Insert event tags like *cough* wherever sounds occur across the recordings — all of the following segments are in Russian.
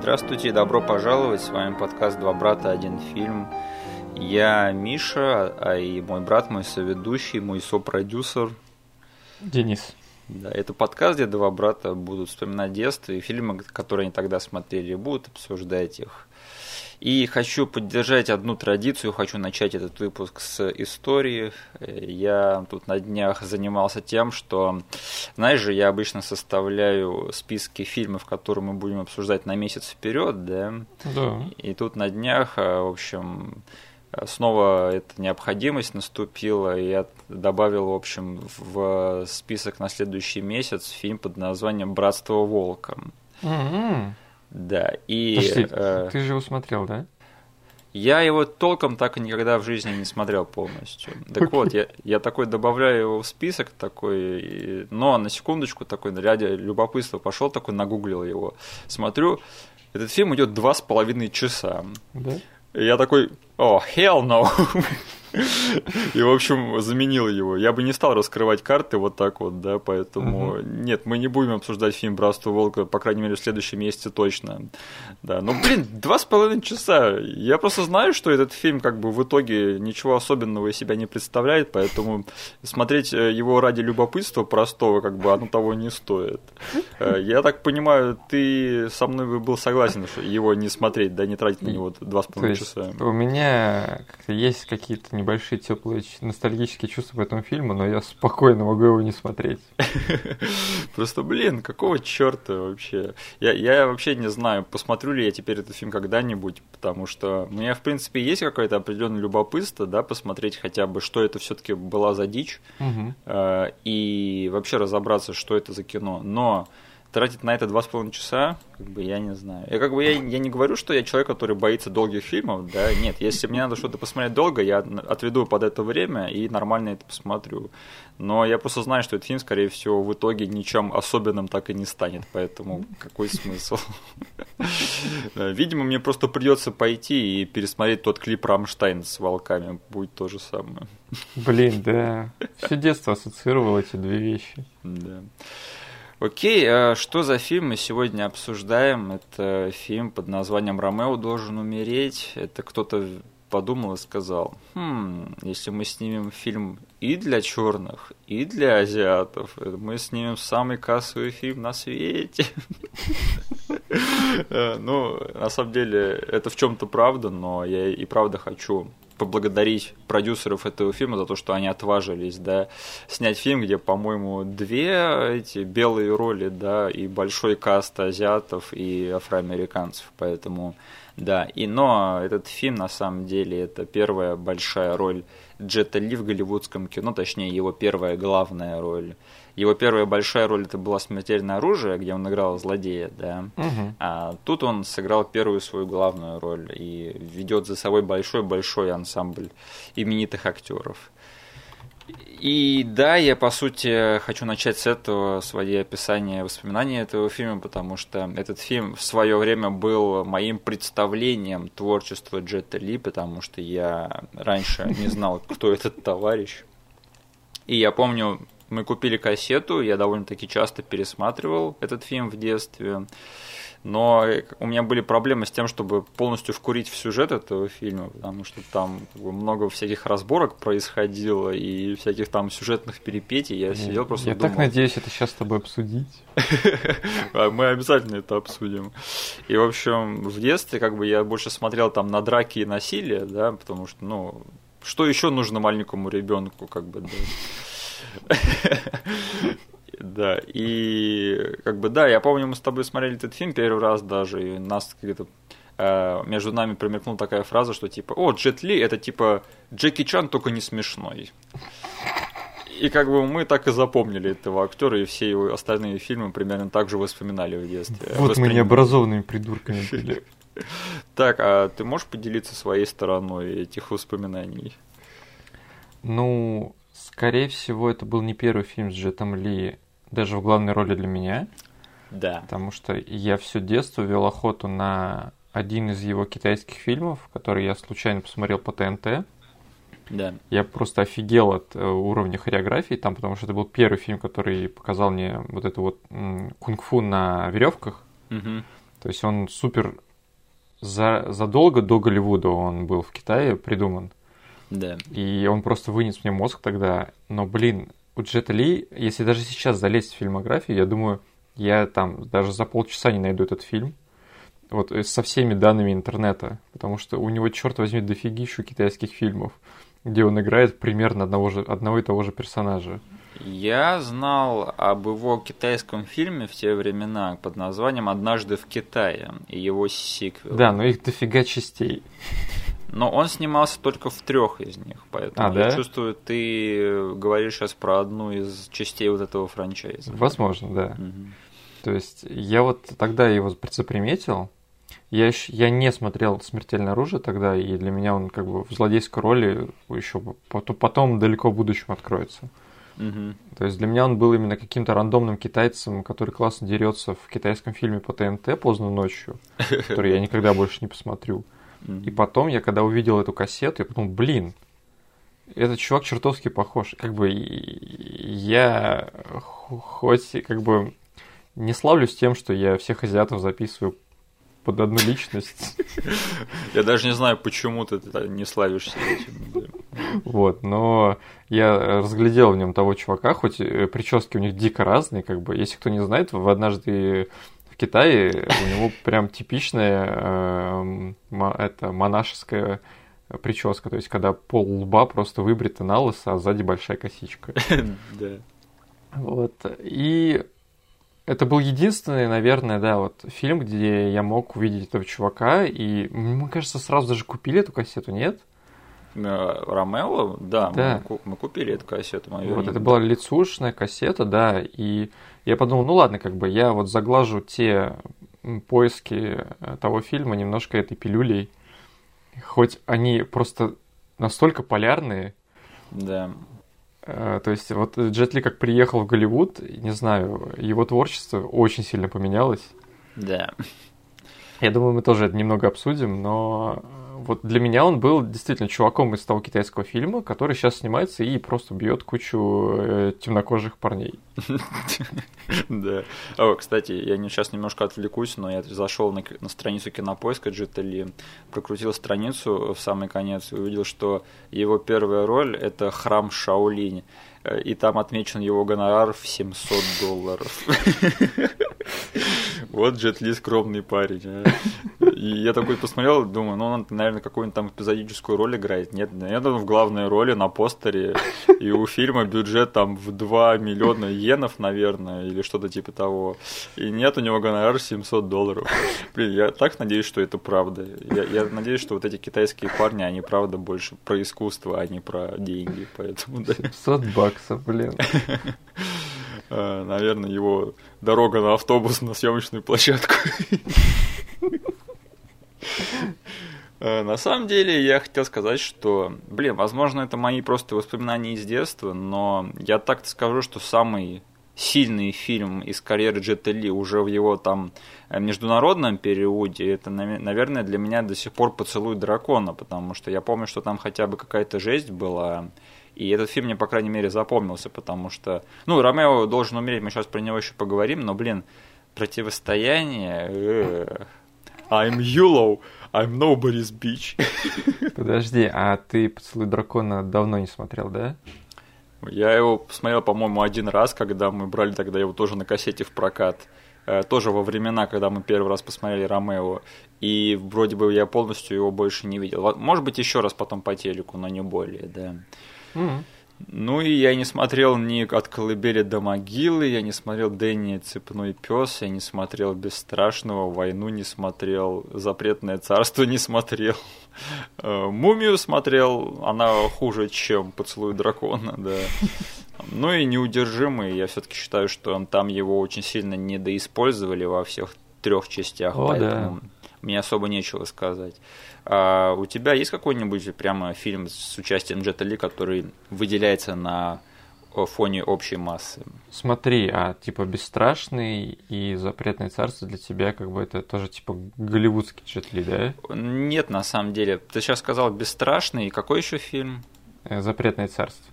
Здравствуйте добро пожаловать. С вами подкаст «Два брата, один фильм». Я Миша, а и мой брат, мой соведущий, мой сопродюсер. Денис. Да, это подкаст, где два брата будут вспоминать детство и фильмы, которые они тогда смотрели, будут обсуждать их. И хочу поддержать одну традицию, хочу начать этот выпуск с истории. Я тут на днях занимался тем, что, знаешь же, я обычно составляю списки фильмов, которые мы будем обсуждать на месяц вперед, да? Да. И тут на днях, в общем, снова эта необходимость наступила, и я добавил, в общем, в список на следующий месяц фильм под названием «Братство волка». М-м. Да, и... Подожди, э, ты же его смотрел, да? Я его толком так и никогда в жизни не смотрел полностью. Так вот, я, я такой добавляю его в список такой, и- но на секундочку такой, ради любопытства пошел такой, нагуглил его. Смотрю, этот фильм идет два с половиной часа. Да? Я такой, о, hell no. И, в общем, заменил его. Я бы не стал раскрывать карты вот так вот, да, поэтому... Нет, мы не будем обсуждать фильм «Братство волка», по крайней мере, в следующем месяце точно. Да, ну, блин, два с половиной часа. Я просто знаю, что этот фильм, как бы, в итоге ничего особенного из себя не представляет, поэтому смотреть э, его ради любопытства простого, как бы, оно того не стоит. Э, Я так понимаю, ты со мной бы был согласен, что его не смотреть, да, не тратить на него два с половиной часа. у меня как-то есть какие-то небольшие теплые ностальгические чувства по этому фильму, но я спокойно могу его не смотреть. *laughs* Просто, блин, какого черта вообще? Я, я вообще не знаю, посмотрю ли я теперь этот фильм когда-нибудь, потому что у меня, в принципе, есть какое-то определенное любопытство, да, посмотреть хотя бы, что это все-таки была за дичь, э, и вообще разобраться, что это за кино. Но тратить на это два с половиной часа, как бы я не знаю. Я как бы я, я не говорю, что я человек, который боится долгих фильмов, да, нет. Если мне надо что-то посмотреть долго, я отведу под это время и нормально это посмотрю. Но я просто знаю, что этот фильм, скорее всего, в итоге ничем особенным так и не станет, поэтому какой смысл? *laughs* Видимо, мне просто придется пойти и пересмотреть тот клип Рамштайн с волками, будет то же самое. Блин, да. Все детство ассоциировал эти две вещи. Да. Окей, а что за фильм мы сегодня обсуждаем? Это фильм под названием «Ромео должен умереть». Это кто-то подумал и сказал, хм, если мы снимем фильм и для черных, и для азиатов, мы снимем самый кассовый фильм на свете. *laughs* Э, Ну, на самом деле, это в чем-то правда, но я и правда хочу поблагодарить продюсеров этого фильма за то, что они отважились, да, снять фильм, где, по-моему, две эти белые роли, да, и большой каст азиатов и афроамериканцев, поэтому, да, и, но этот фильм, на самом деле, это первая большая роль Джета Ли в голливудском кино, точнее, его первая главная роль. Его первая большая роль это была «Смертельное оружие», где он играл злодея, да. Мгм. А тут он сыграл первую свою главную роль и ведет за собой большой-большой ансамбль именитых актеров. И да, я по сути хочу начать с этого свои описания, воспоминания этого фильма, потому что этот фильм в свое время был моим представлением творчества Джета Ли, потому что я раньше не знал, кто этот товарищ. И я помню, мы купили кассету, я довольно-таки часто пересматривал этот фильм в детстве. Но у меня были проблемы с тем, чтобы полностью вкурить в сюжет этого фильма, потому что там много всяких разборок происходило и всяких там сюжетных перипетий. Я сидел просто Я думал, так надеюсь это сейчас с тобой обсудить. *laughs* а мы обязательно это обсудим. И, в общем, в детстве как бы я больше смотрел там на драки и насилие, да, потому что, ну, что еще нужно маленькому ребенку, как бы, да. *laughs* Да, и как бы да, я помню, мы с тобой смотрели этот фильм первый раз даже, и нас как-то э, между нами промелькнула такая фраза, что типа, о, Джет Ли это типа Джеки Чан, только не смешной. И как бы мы так и запомнили этого актера, и все его остальные фильмы примерно так же воспоминали в детстве. Вот мы Воспринимали. необразованными придурками были. *laughs* Так, а ты можешь поделиться своей стороной этих воспоминаний? Ну, скорее всего, это был не первый фильм с Джетом Ли, даже в главной роли для меня, Да. потому что я все детство вел охоту на один из его китайских фильмов, который я случайно посмотрел по ТНТ. Да. Я просто офигел от э, уровня хореографии там, потому что это был первый фильм, который показал мне вот это вот кунг-фу на веревках. Мгм. То есть он супер за, задолго до Голливуда он был в Китае придуман. Да. И он просто вынес мне мозг тогда. Но, блин, у Джета Ли, если даже сейчас залезть в фильмографию, я думаю, я там даже за полчаса не найду этот фильм. Вот э, со всеми данными интернета. Потому что у него, черт возьми, дофигищу китайских фильмов, где он играет примерно одного, же, одного и того же персонажа. Я знал об его китайском фильме в те времена под названием «Однажды в Китае» и его сиквел. Да, но их дофига частей. Но он снимался только в трех из них, поэтому А, я да? чувствую, ты говоришь сейчас про одну из частей вот этого франчайза. Возможно, да. Мгм. То есть я вот тогда его заприметил. Я, ещё- я не смотрел «Смертельное оружие» тогда, и для меня он как бы в злодейской роли еще потом, потом далеко в будущем откроется. Мгм. То есть для меня он был именно каким-то рандомным китайцем, который классно дерется в китайском фильме по ТНТ поздно ночью, *laughs* который я никогда больше не посмотрю. И потом я когда увидел эту кассету, я подумал, блин, этот чувак чертовски похож. Как бы я хо- хоть как бы не славлюсь тем, что я всех азиатов записываю под одну личность. *laughs* Я даже не знаю, почему ты не славишься этим. Вот, но я разглядел в нем того чувака, хоть э, прически у них дико разные, как бы. Если кто не знает, в однажды в Китае у него прям типичная эм, это монашеская прическа, то есть когда пол лба просто выбрита на лысо, а сзади большая косичка. *laughs* Да. Вот. И это был единственный, наверное, да, вот фильм, где я мог увидеть этого чувака, и мне кажется, сразу даже купили эту кассету, нет? Э, Ромео, да, Да. Мы, мы купили эту кассету. её Вот это была лицушная кассета, да, и я подумал, ну ладно, как бы я вот заглажу те поиски э, того фильма немножко этой пилюлей, хоть они просто настолько полярные, Да. Э, То есть вот Джет Ли как приехал в Голливуд, не знаю, его творчество очень сильно поменялось. Да. Я думаю, мы тоже это немного обсудим, но вот для меня он был действительно чуваком из того китайского фильма, который сейчас снимается и просто бьет кучу э, темнокожих парней. Да. О, кстати, я сейчас немножко отвлекусь, но я зашел на, страницу кинопоиска Джета Ли, прокрутил страницу в самый конец и увидел, что его первая роль это храм Шаолинь. Э, И там отмечен его гонорар в 700 долларов. *laughs* Вот Джет Ли скромный парень. а. И я такой посмотрел, думаю, ну он, наверное, какую-нибудь там эпизодическую роль играет. Нет, наверное, он в главной роли на постере. И у фильма бюджет там в 2 миллиона йенов, наверное, или что-то типа того. И нет, у него гонорар 700 долларов. Блин, я так надеюсь, что это правда. Я, я надеюсь, что вот эти китайские парни, они правда больше про искусство, а не про деньги. Поэтому, да, 500 баксов, блин. *laughs* э, наверное, его дорога на автобус на съемочную площадку. *laughs* Э, На самом деле, я хотел сказать, что, блин, возможно, это мои просто воспоминания из детства, но я так скажу, что самый сильный фильм из карьеры Джета Ли уже в его там э, международном периоде, это, наве- наверное, для меня до сих пор «Поцелуй дракона», потому что я помню, что там хотя бы какая-то жесть была, и этот фильм мне, по крайней мере, запомнился, потому что, ну, Ромео должен умереть, мы сейчас про него еще поговорим, но, блин, противостояние... э, I'm Yulo, I'm nobody's bitch. *laughs* Подожди, а ты «Поцелуй дракона» давно не смотрел, да? Я его посмотрел, по-моему, один раз, когда мы брали тогда его тоже на кассете в прокат. Э, Тоже во времена, когда мы первый раз посмотрели Ромео. И вроде бы я полностью его больше не видел. Может быть, еще раз потом по телеку, но не более, да. М. Ну и я не смотрел ни от колыбели до могилы, я не смотрел Дэнни Цепной пес, я не смотрел Бесстрашного, Войну не смотрел, Запретное царство не смотрел, Э, Мумию смотрел, она хуже, чем Поцелуй дракона, да. Ну и неудержимый, я все-таки считаю, что он там его очень сильно недоиспользовали во всех трех частях, О, поэтому мне особо нечего сказать. А у тебя есть какой-нибудь прямо фильм с участием Джета Ли, который выделяется на фоне общей массы? Смотри, а типа «Бесстрашный» и «Запретное царство» для тебя как бы это тоже типа голливудский Джет Ли, да? Нет, на самом деле. Ты сейчас сказал «Бесстрашный». И какой еще фильм? Э, «Запретное царство».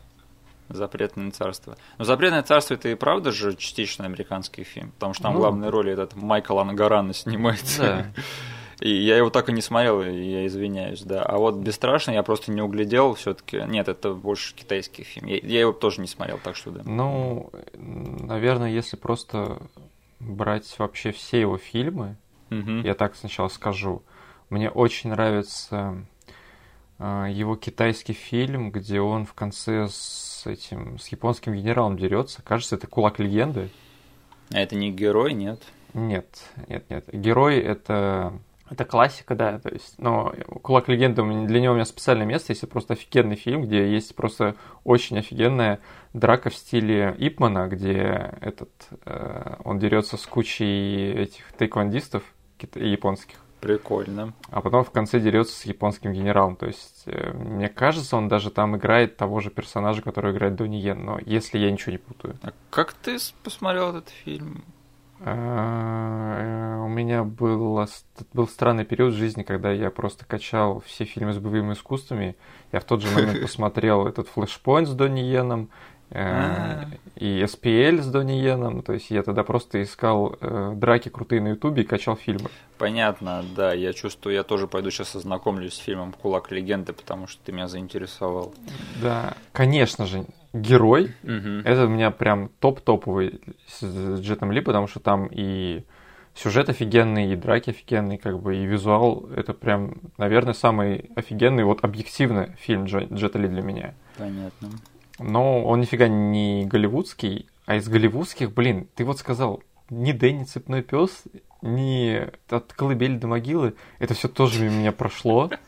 Запретное царство. Но Запретное царство это и правда же частично американский фильм, потому что там ну, главной роли этот Майкл Ангарана снимается. Да. *laughs* И я его так и не смотрел, и я извиняюсь, да. А вот Бесстрашный я просто не углядел все-таки. Нет, это больше китайский фильм. Я, я его тоже не смотрел, так что да. Ну, наверное, если просто брать вообще все его фильмы, угу. я так сначала скажу. Мне очень нравится э, его китайский фильм, где он в конце с этим с японским генералом дерется. Кажется, это кулак легенды. А это не герой, нет? Нет, нет, нет. Герой это это классика, да, то есть, но «Кулак легенды» для него у меня специальное место, если просто офигенный фильм, где есть просто очень офигенная драка в стиле Ипмана, где этот, э, он дерется с кучей этих тайквандистов японских. Прикольно. А потом в конце дерется с японским генералом. То есть, э, мне кажется, он даже там играет того же персонажа, который играет Донни Йен, но если я ничего не путаю. А как ты посмотрел этот фильм? А, у меня был, был странный период в жизни, когда я просто качал все фильмы с боевыми искусствами. Я в тот же момент *laughs* посмотрел этот флешпоинт с Донни Йеном, Э, и SPL с Донни Йеном, то есть я тогда просто искал э, драки крутые на Ютубе и качал фильмы. Понятно, да, я чувствую, я тоже пойду сейчас ознакомлюсь с фильмом «Кулак легенды», потому что ты меня заинтересовал. Да, конечно же, герой, угу. это у меня прям топ-топовый с Джетом Ли, потому что там и сюжет офигенный, и драки офигенные, как бы, и визуал, это прям, наверное, самый офигенный, вот объективно фильм Джета Ли для меня. Понятно. Но он нифига не голливудский, а из голливудских, блин, ты вот сказал, ни Дэнни Цепной Пес, ни от колыбели до могилы, это все тоже мимо меня прошло. *laughs*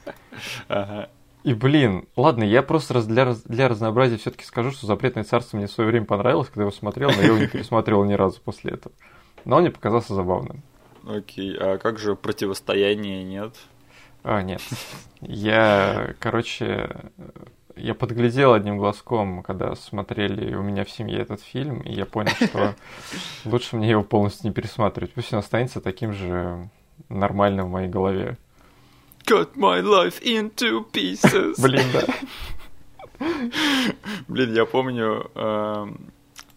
Ага. И, блин, ладно, я просто для, для разнообразия все-таки скажу, что «Запретное царство» мне в свое время понравилось, когда я его смотрел, но я его не пересмотрел ни разу после этого. Но он мне показался забавным. Окей, а как же «Противостояние» нет? А, нет. Я, короче, я подглядел одним глазком, когда смотрели у меня в семье этот фильм, и я понял, что *laughs* лучше мне его полностью не пересматривать. Пусть он останется таким же нормальным в моей голове. Cut my life into pieces. *laughs* Блин, да. *laughs* Блин, я помню, эм,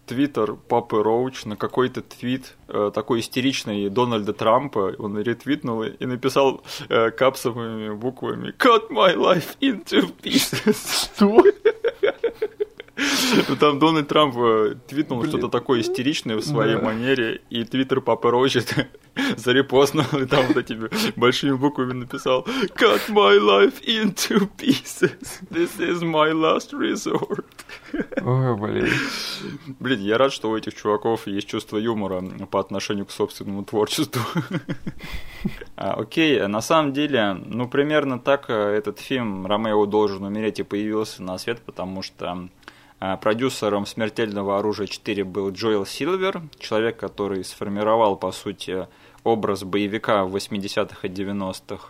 твиттер Папы Роуч на какой-то твит э, такой истеричный Дональда Трампа, он ретвитнул и написал э, капсовыми буквами «Cut my life into pieces». Что? Ну, там Дональд Трамп э, твитнул что-то такое истеричное в своей манере, и твиттер Папа Роуч *laughs* зарепостнул, и там вот этими большими буквами написал «Cut my life into pieces. This is my last resort». Ой, блин. Блин, я рад, что у этих чуваков есть чувство юмора по отношению к собственному творчеству. *laughs* а, окей, на самом деле, ну, примерно так э, этот фильм «Ромео должен умереть» и появился на свет, потому что Продюсером «Смертельного оружия 4» был Джоэл Силвер, человек, который сформировал, по сути, образ боевика в 80-х и 90-х.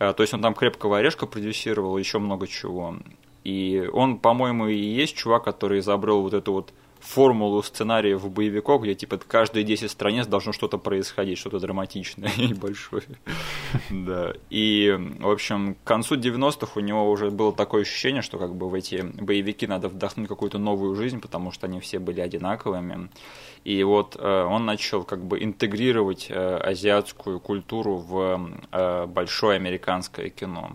Э, то есть он там крепкого орешка продюсировал, еще много чего. И он, по-моему, и есть чувак, который изобрел вот эту вот формулу сценариев боевиков, где типа каждые 10 страниц должно что-то происходить, что-то драматичное *laughs* и большое. *laughs* Да. И, в общем, к концу 90-х у него уже было такое ощущение, что как бы в эти боевики надо вдохнуть какую-то новую жизнь, потому что они все были одинаковыми. И вот э, он начал как бы интегрировать э, азиатскую культуру в э, большое американское кино.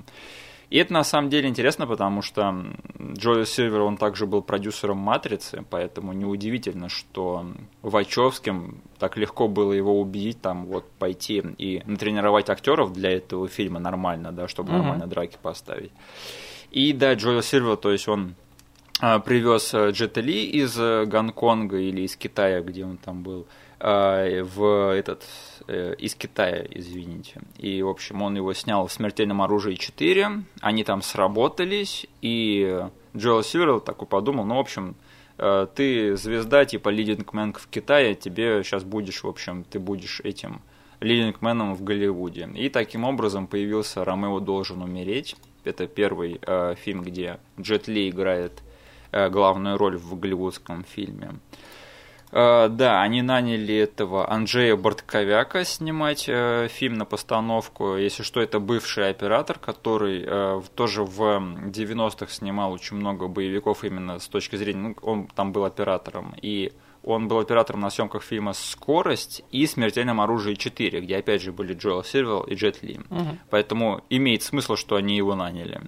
И это на самом деле интересно, потому что Джоэл Сильвер, он также был продюсером «Матрицы», поэтому неудивительно, что Вачовским так легко было его убедить, там, вот, пойти и натренировать актеров для этого фильма нормально, да, чтобы mm-hmm. нормально драки поставить. И да, Джоэл Сильвер, то есть он а, привез э, Джета Ли из э, Гонконга или из Китая, где он там был, а, в этот э, из Китая, извините. И, в общем, он его снял в «Смертельном оружии 4», они там сработались, и Джоэл Сиверл такой подумал, ну, в общем, ты звезда типа лидингмен в Китае, тебе сейчас будешь, в общем, ты будешь этим лидингменом в Голливуде. И таким образом появился «Ромео должен умереть». Это первый э, фильм, где Джет Ли играет Э, главную роль в голливудском фильме. Uh, да, они наняли этого Анджея Бортковяка снимать uh, фильм на постановку. Если что, это бывший оператор, который uh, тоже в 90-х снимал очень много боевиков именно с точки зрения... Ну, он там был оператором. И он был оператором на съемках фильма «Скорость» и «Смертельном оружии 4», где опять же были Джоэл Сильвелл и Джет Ли. Угу. Поэтому имеет смысл, что они его наняли.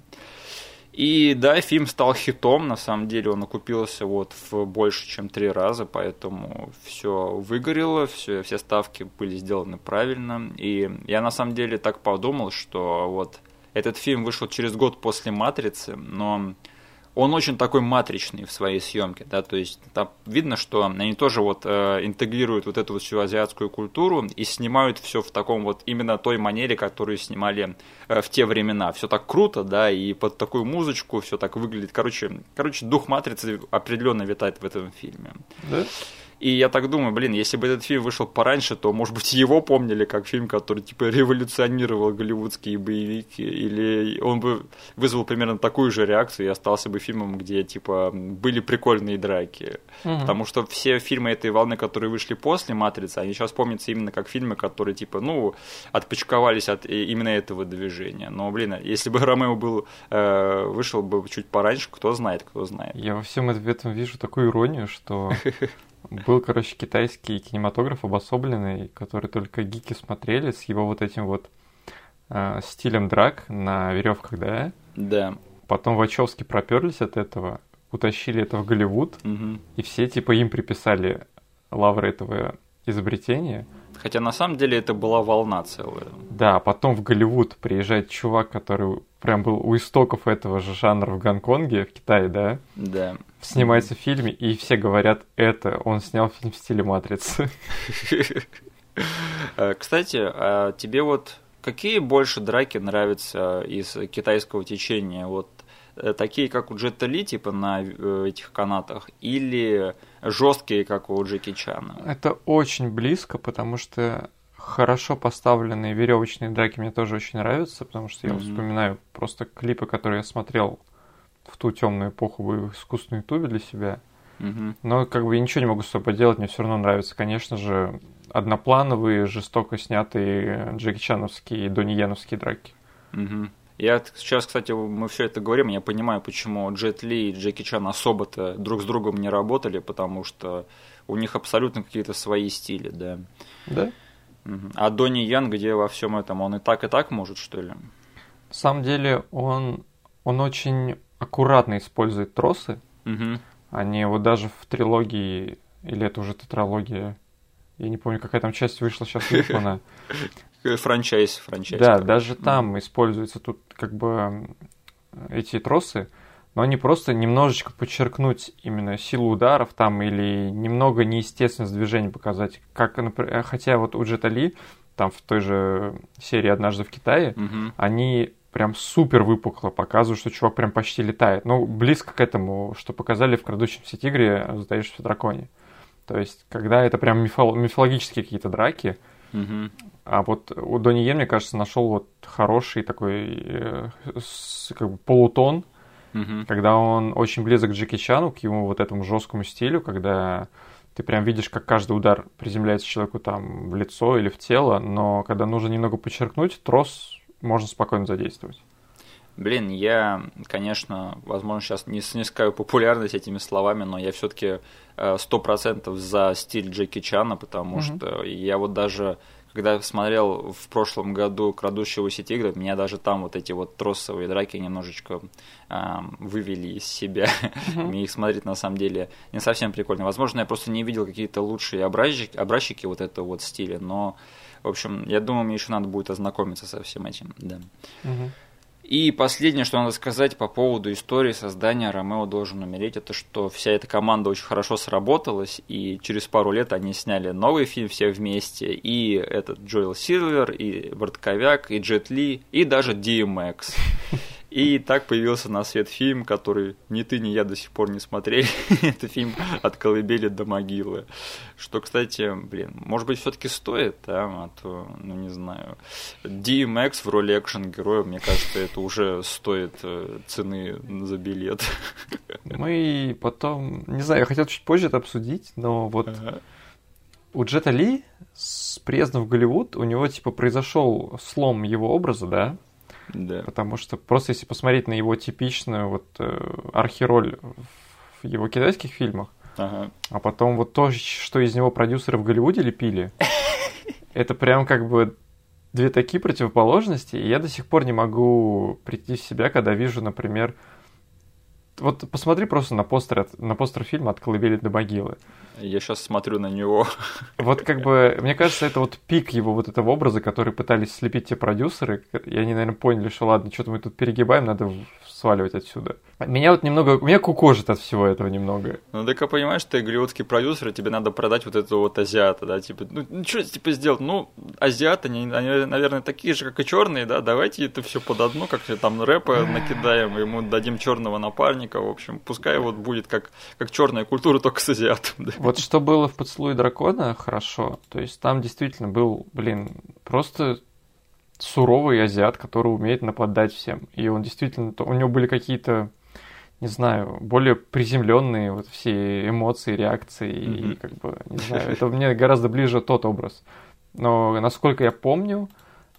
И да, фильм стал хитом, на самом деле он окупился вот в больше, чем три раза, поэтому все выгорело, все, все ставки были сделаны правильно. И я на самом деле так подумал, что вот этот фильм вышел через год после «Матрицы», но он очень такой матричный в своей съемке, да, то есть там видно, что они тоже вот э, интегрируют вот эту вот всю азиатскую культуру и снимают все в таком вот именно той манере, которую снимали э, в те времена. Все так круто, да, и под такую музычку все так выглядит. Короче, короче, дух матрицы определенно витает в этом фильме. Да? И я так думаю, блин, если бы этот фильм вышел пораньше, то, может быть, его помнили как фильм, который, типа, революционировал голливудские боевики, или он бы вызвал примерно такую же реакцию и остался бы фильмом, где, типа, были прикольные драки. Угу. Потому что все фильмы этой волны, которые вышли после «Матрицы», они сейчас помнятся именно как фильмы, которые, типа, ну, отпочковались от именно этого движения. Но, блин, если бы *laughs* Ромео был, э, вышел бы чуть пораньше, кто знает, кто знает. Я во всем этом вижу такую иронию, что *laughs* Был, короче, китайский кинематограф обособленный, который только гики смотрели с его вот этим вот э, стилем драк на веревках, да? Да. Потом Вачовски проперлись от этого, утащили это в Голливуд, угу. и все типа им приписали лавры этого изобретения. Хотя на самом деле это была волна целая. Да, потом в Голливуд приезжает чувак, который прям был у истоков этого же жанра в Гонконге, в Китае, да? Да. Снимается в фильме, и все говорят, это он снял фильм в стиле Матрицы. Э, *laughs* кстати, а тебе вот какие больше драки нравятся из китайского течения? Вот такие, как у Джета Ли, типа на э, этих канатах, или жесткие, как у Джеки Чана? Это очень близко, потому что хорошо поставленные веревочные драки мне тоже очень нравятся, потому что я mm-hmm. вспоминаю просто клипы, которые я смотрел в ту темную эпоху в искусственной ютубе для себя. Mm-hmm. Но как бы я ничего не могу с собой поделать, мне все равно нравятся, конечно же, одноплановые, жестоко снятые Джеки Чановские и Донни Яновские драки. Mm-hmm. Я сейчас, кстати, мы все это говорим, я понимаю, почему Джет Ли и Джеки Чан особо-то друг с другом не работали, потому что у них абсолютно какие-то свои стили, да. Да? А Донни Ян, где во всем этом, он и так, и так может, что ли? На самом деле, он, он очень аккуратно использует тросы. Угу. Они вот даже в трилогии, или это уже тетралогия, я не помню, какая там часть вышла сейчас выслана. *laughs* Франчайз, франчайз. Да, даже там используются тут как бы эти тросы, но они просто немножечко подчеркнуть именно силу ударов там или немного неестественность движения показать. Как, например, хотя вот у Джетали, там в той же серии «Однажды в Китае», угу. они прям супер выпукло показывают, что чувак прям почти летает. Ну, близко к этому, что показали в «Крадущемся тигре», «Сдаешься в драконе». То есть, когда это прям мифо- мифологические какие-то драки, угу. а вот у Дони Е, мне кажется, нашел вот хороший такой э, с, как бы полутон, угу. когда он очень близок к Джеки Чану, к ему вот этому жесткому стилю, когда ты прям видишь, как каждый удар приземляется человеку там в лицо или в тело, но когда нужно немного подчеркнуть, трос можно спокойно задействовать. Блин, я, конечно, возможно, сейчас не снискаю популярность этими словами, но я все-таки э, сто процентов за стиль Джеки Чана, потому mm-hmm. что я вот даже когда смотрел в прошлом году «Крадущегося тигра», меня даже там вот эти вот тросовые драки немножечко э, вывели из себя. Mm-hmm. Мне их смотреть на самом деле не совсем прикольно. Возможно, я просто не видел какие-то лучшие образчики, образчики вот этого вот стиля, но, в общем, я думаю, мне еще надо будет ознакомиться со всем этим, да. Mm-hmm. И последнее, что надо сказать по поводу истории создания «Ромео должен умереть», это что вся эта команда очень хорошо сработалась, и через пару лет они сняли новый фильм все вместе, и этот Джоэл Сильвер, и Бортковяк, и Джет Ли, и даже DMX. И так появился на свет фильм, который ни ты, ни я до сих пор не смотрели. *laughs* Это фильм «От колыбели до могилы». Что, кстати, блин, может быть, все таки стоит, да, а то, ну, не знаю. DMX в роли экшен-героя, мне кажется, это уже стоит э, цены за билет. *laughs* Мы потом, не знаю, я хотел чуть позже это обсудить, но вот ага. у Джета Ли с приездом в Голливуд у него, типа, произошел слом его образа, да? Да. Потому что просто если посмотреть на его типичную вот э, архироль в его китайских фильмах, ага. а потом вот то, что из него продюсеры в Голливуде лепили, *laughs* это прям как бы две такие противоположности, и я до сих пор не могу прийти в себя, когда вижу, например, вот посмотри просто на постер, на постер фильма «От колыбели до могилы». Я сейчас смотрю на него. *laughs* Вот как бы, мне кажется, это вот пик его вот этого образа, который пытались слепить те продюсеры, и они, наверное, поняли, что ладно, что-то мы тут перегибаем, надо сваливать отсюда. Меня вот немного, меня кукожит от всего этого немного. Ну, так я понимаешь, ты голливудский продюсер, тебе надо продать вот этого вот азиата, да, типа, ну, ну что типа сделать? Ну, азиаты, они, они, наверное, такие же, как и черные, да, давайте это все под одно, как там рэпа *laughs* накидаем, ему дадим черного напарника, в общем, пускай вот будет как, как черная культура, только с азиатом, да. Вот что было в «Поцелуе дракона» хорошо, то есть там действительно был, блин, просто суровый азиат, который умеет нападать всем. И он действительно, у него были какие-то, не знаю, более приземленные вот все эмоции, реакции, mm-hmm. и как бы, не знаю, это мне гораздо ближе тот образ. Но насколько я помню,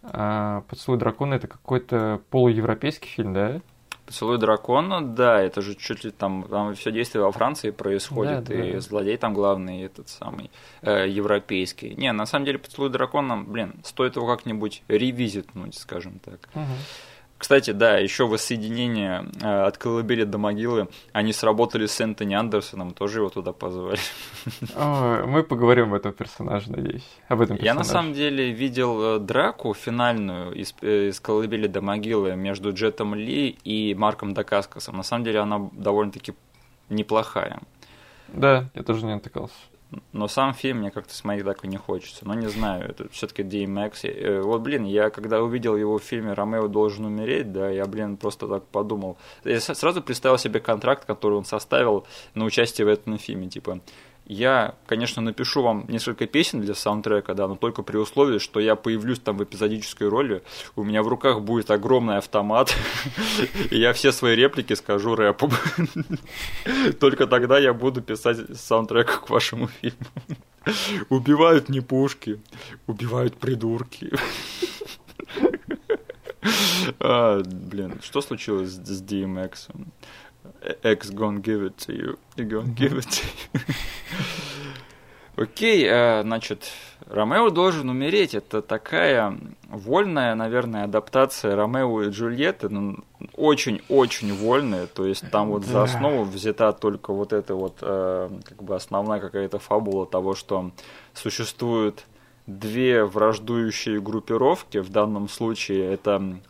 а, «Поцелуй дракона» это какой-то полуевропейский фильм, да? Поцелуй дракона, да, это же чуть ли там, там все действие во Франции происходит, да, и да. злодей там главный этот самый э, европейский. Не, на самом деле поцелуй дракона, блин, стоит его как-нибудь ревизитнуть, скажем так. Угу. Кстати, да, еще воссоединение э, от колыбели до могилы. Они сработали с Энтони Андерсоном, тоже его туда позвали. О, мы поговорим об этом персонаже, надеюсь. Об этом персонаже. Я на самом деле видел э, драку финальную из, э, из колыбели до могилы между Джетом Ли и Марком Дакаскасом. На самом деле она довольно-таки неплохая. Да, я тоже не натыкался. Но сам фильм мне как-то смотреть так и не хочется. Но не знаю, это все-таки DMX. Э, вот, блин, я когда увидел его в фильме «Ромео должен умереть», да, я, блин, просто так подумал. Я сразу представил себе контракт, который он составил на участие в этом фильме. Типа, я, конечно, напишу вам несколько песен для саундтрека, да, но только при условии, что я появлюсь там в эпизодической роли, у меня в руках будет огромный автомат, *laughs* и я все свои реплики скажу рэпом. *laughs* Только тогда я буду писать саундтрек к вашему фильму. *laughs* Убивают не пушки, убивают придурки. А, блин, что случилось с DMX? X gonna give it to you. You gonna give it to you. *laughs* Окей, okay, значит, Ромео должен умереть. Это такая вольная, наверное, адаптация Ромео и Джульетты. Ну, очень-очень вольная. То есть там вот за основу взята только вот эта вот э, как бы основная какая-то фабула того, что существуют две враждующие группировки. В данном случае это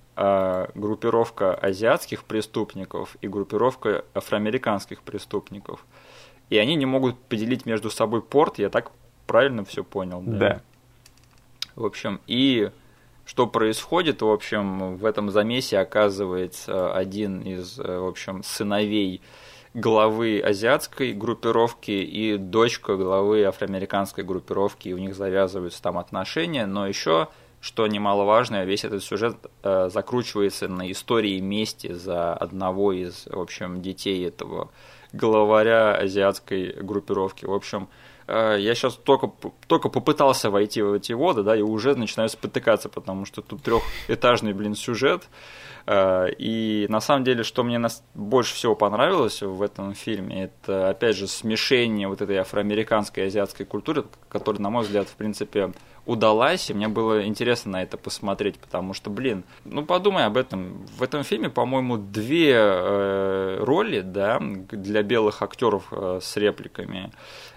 группировка азиатских преступников и группировка афроамериканских преступников. И они не могут поделить между собой порт, я так правильно все понял, да? Да. В общем, и что происходит, в общем, в этом замесе оказывается один из, в общем, сыновей главы азиатской группировки и дочка главы афроамериканской группировки, и у них завязываются там отношения, но еще что немаловажно, весь этот сюжет э, закручивается на истории мести за одного из, в общем, детей этого главаря азиатской группировки. В общем, э, я сейчас только, только попытался войти в эти воды, да, и уже начинаю спотыкаться, потому что тут трехэтажный, блин, сюжет. Э, и на самом деле, что мне больше всего понравилось в этом фильме, это, опять же, смешение вот этой афроамериканской и азиатской культуры, которая, на мой взгляд, в принципе, удалась, и мне было интересно на это посмотреть, потому что, блин, ну подумай об этом. В этом фильме, по-моему, две э, роли, да, для белых актеров э, с репликами.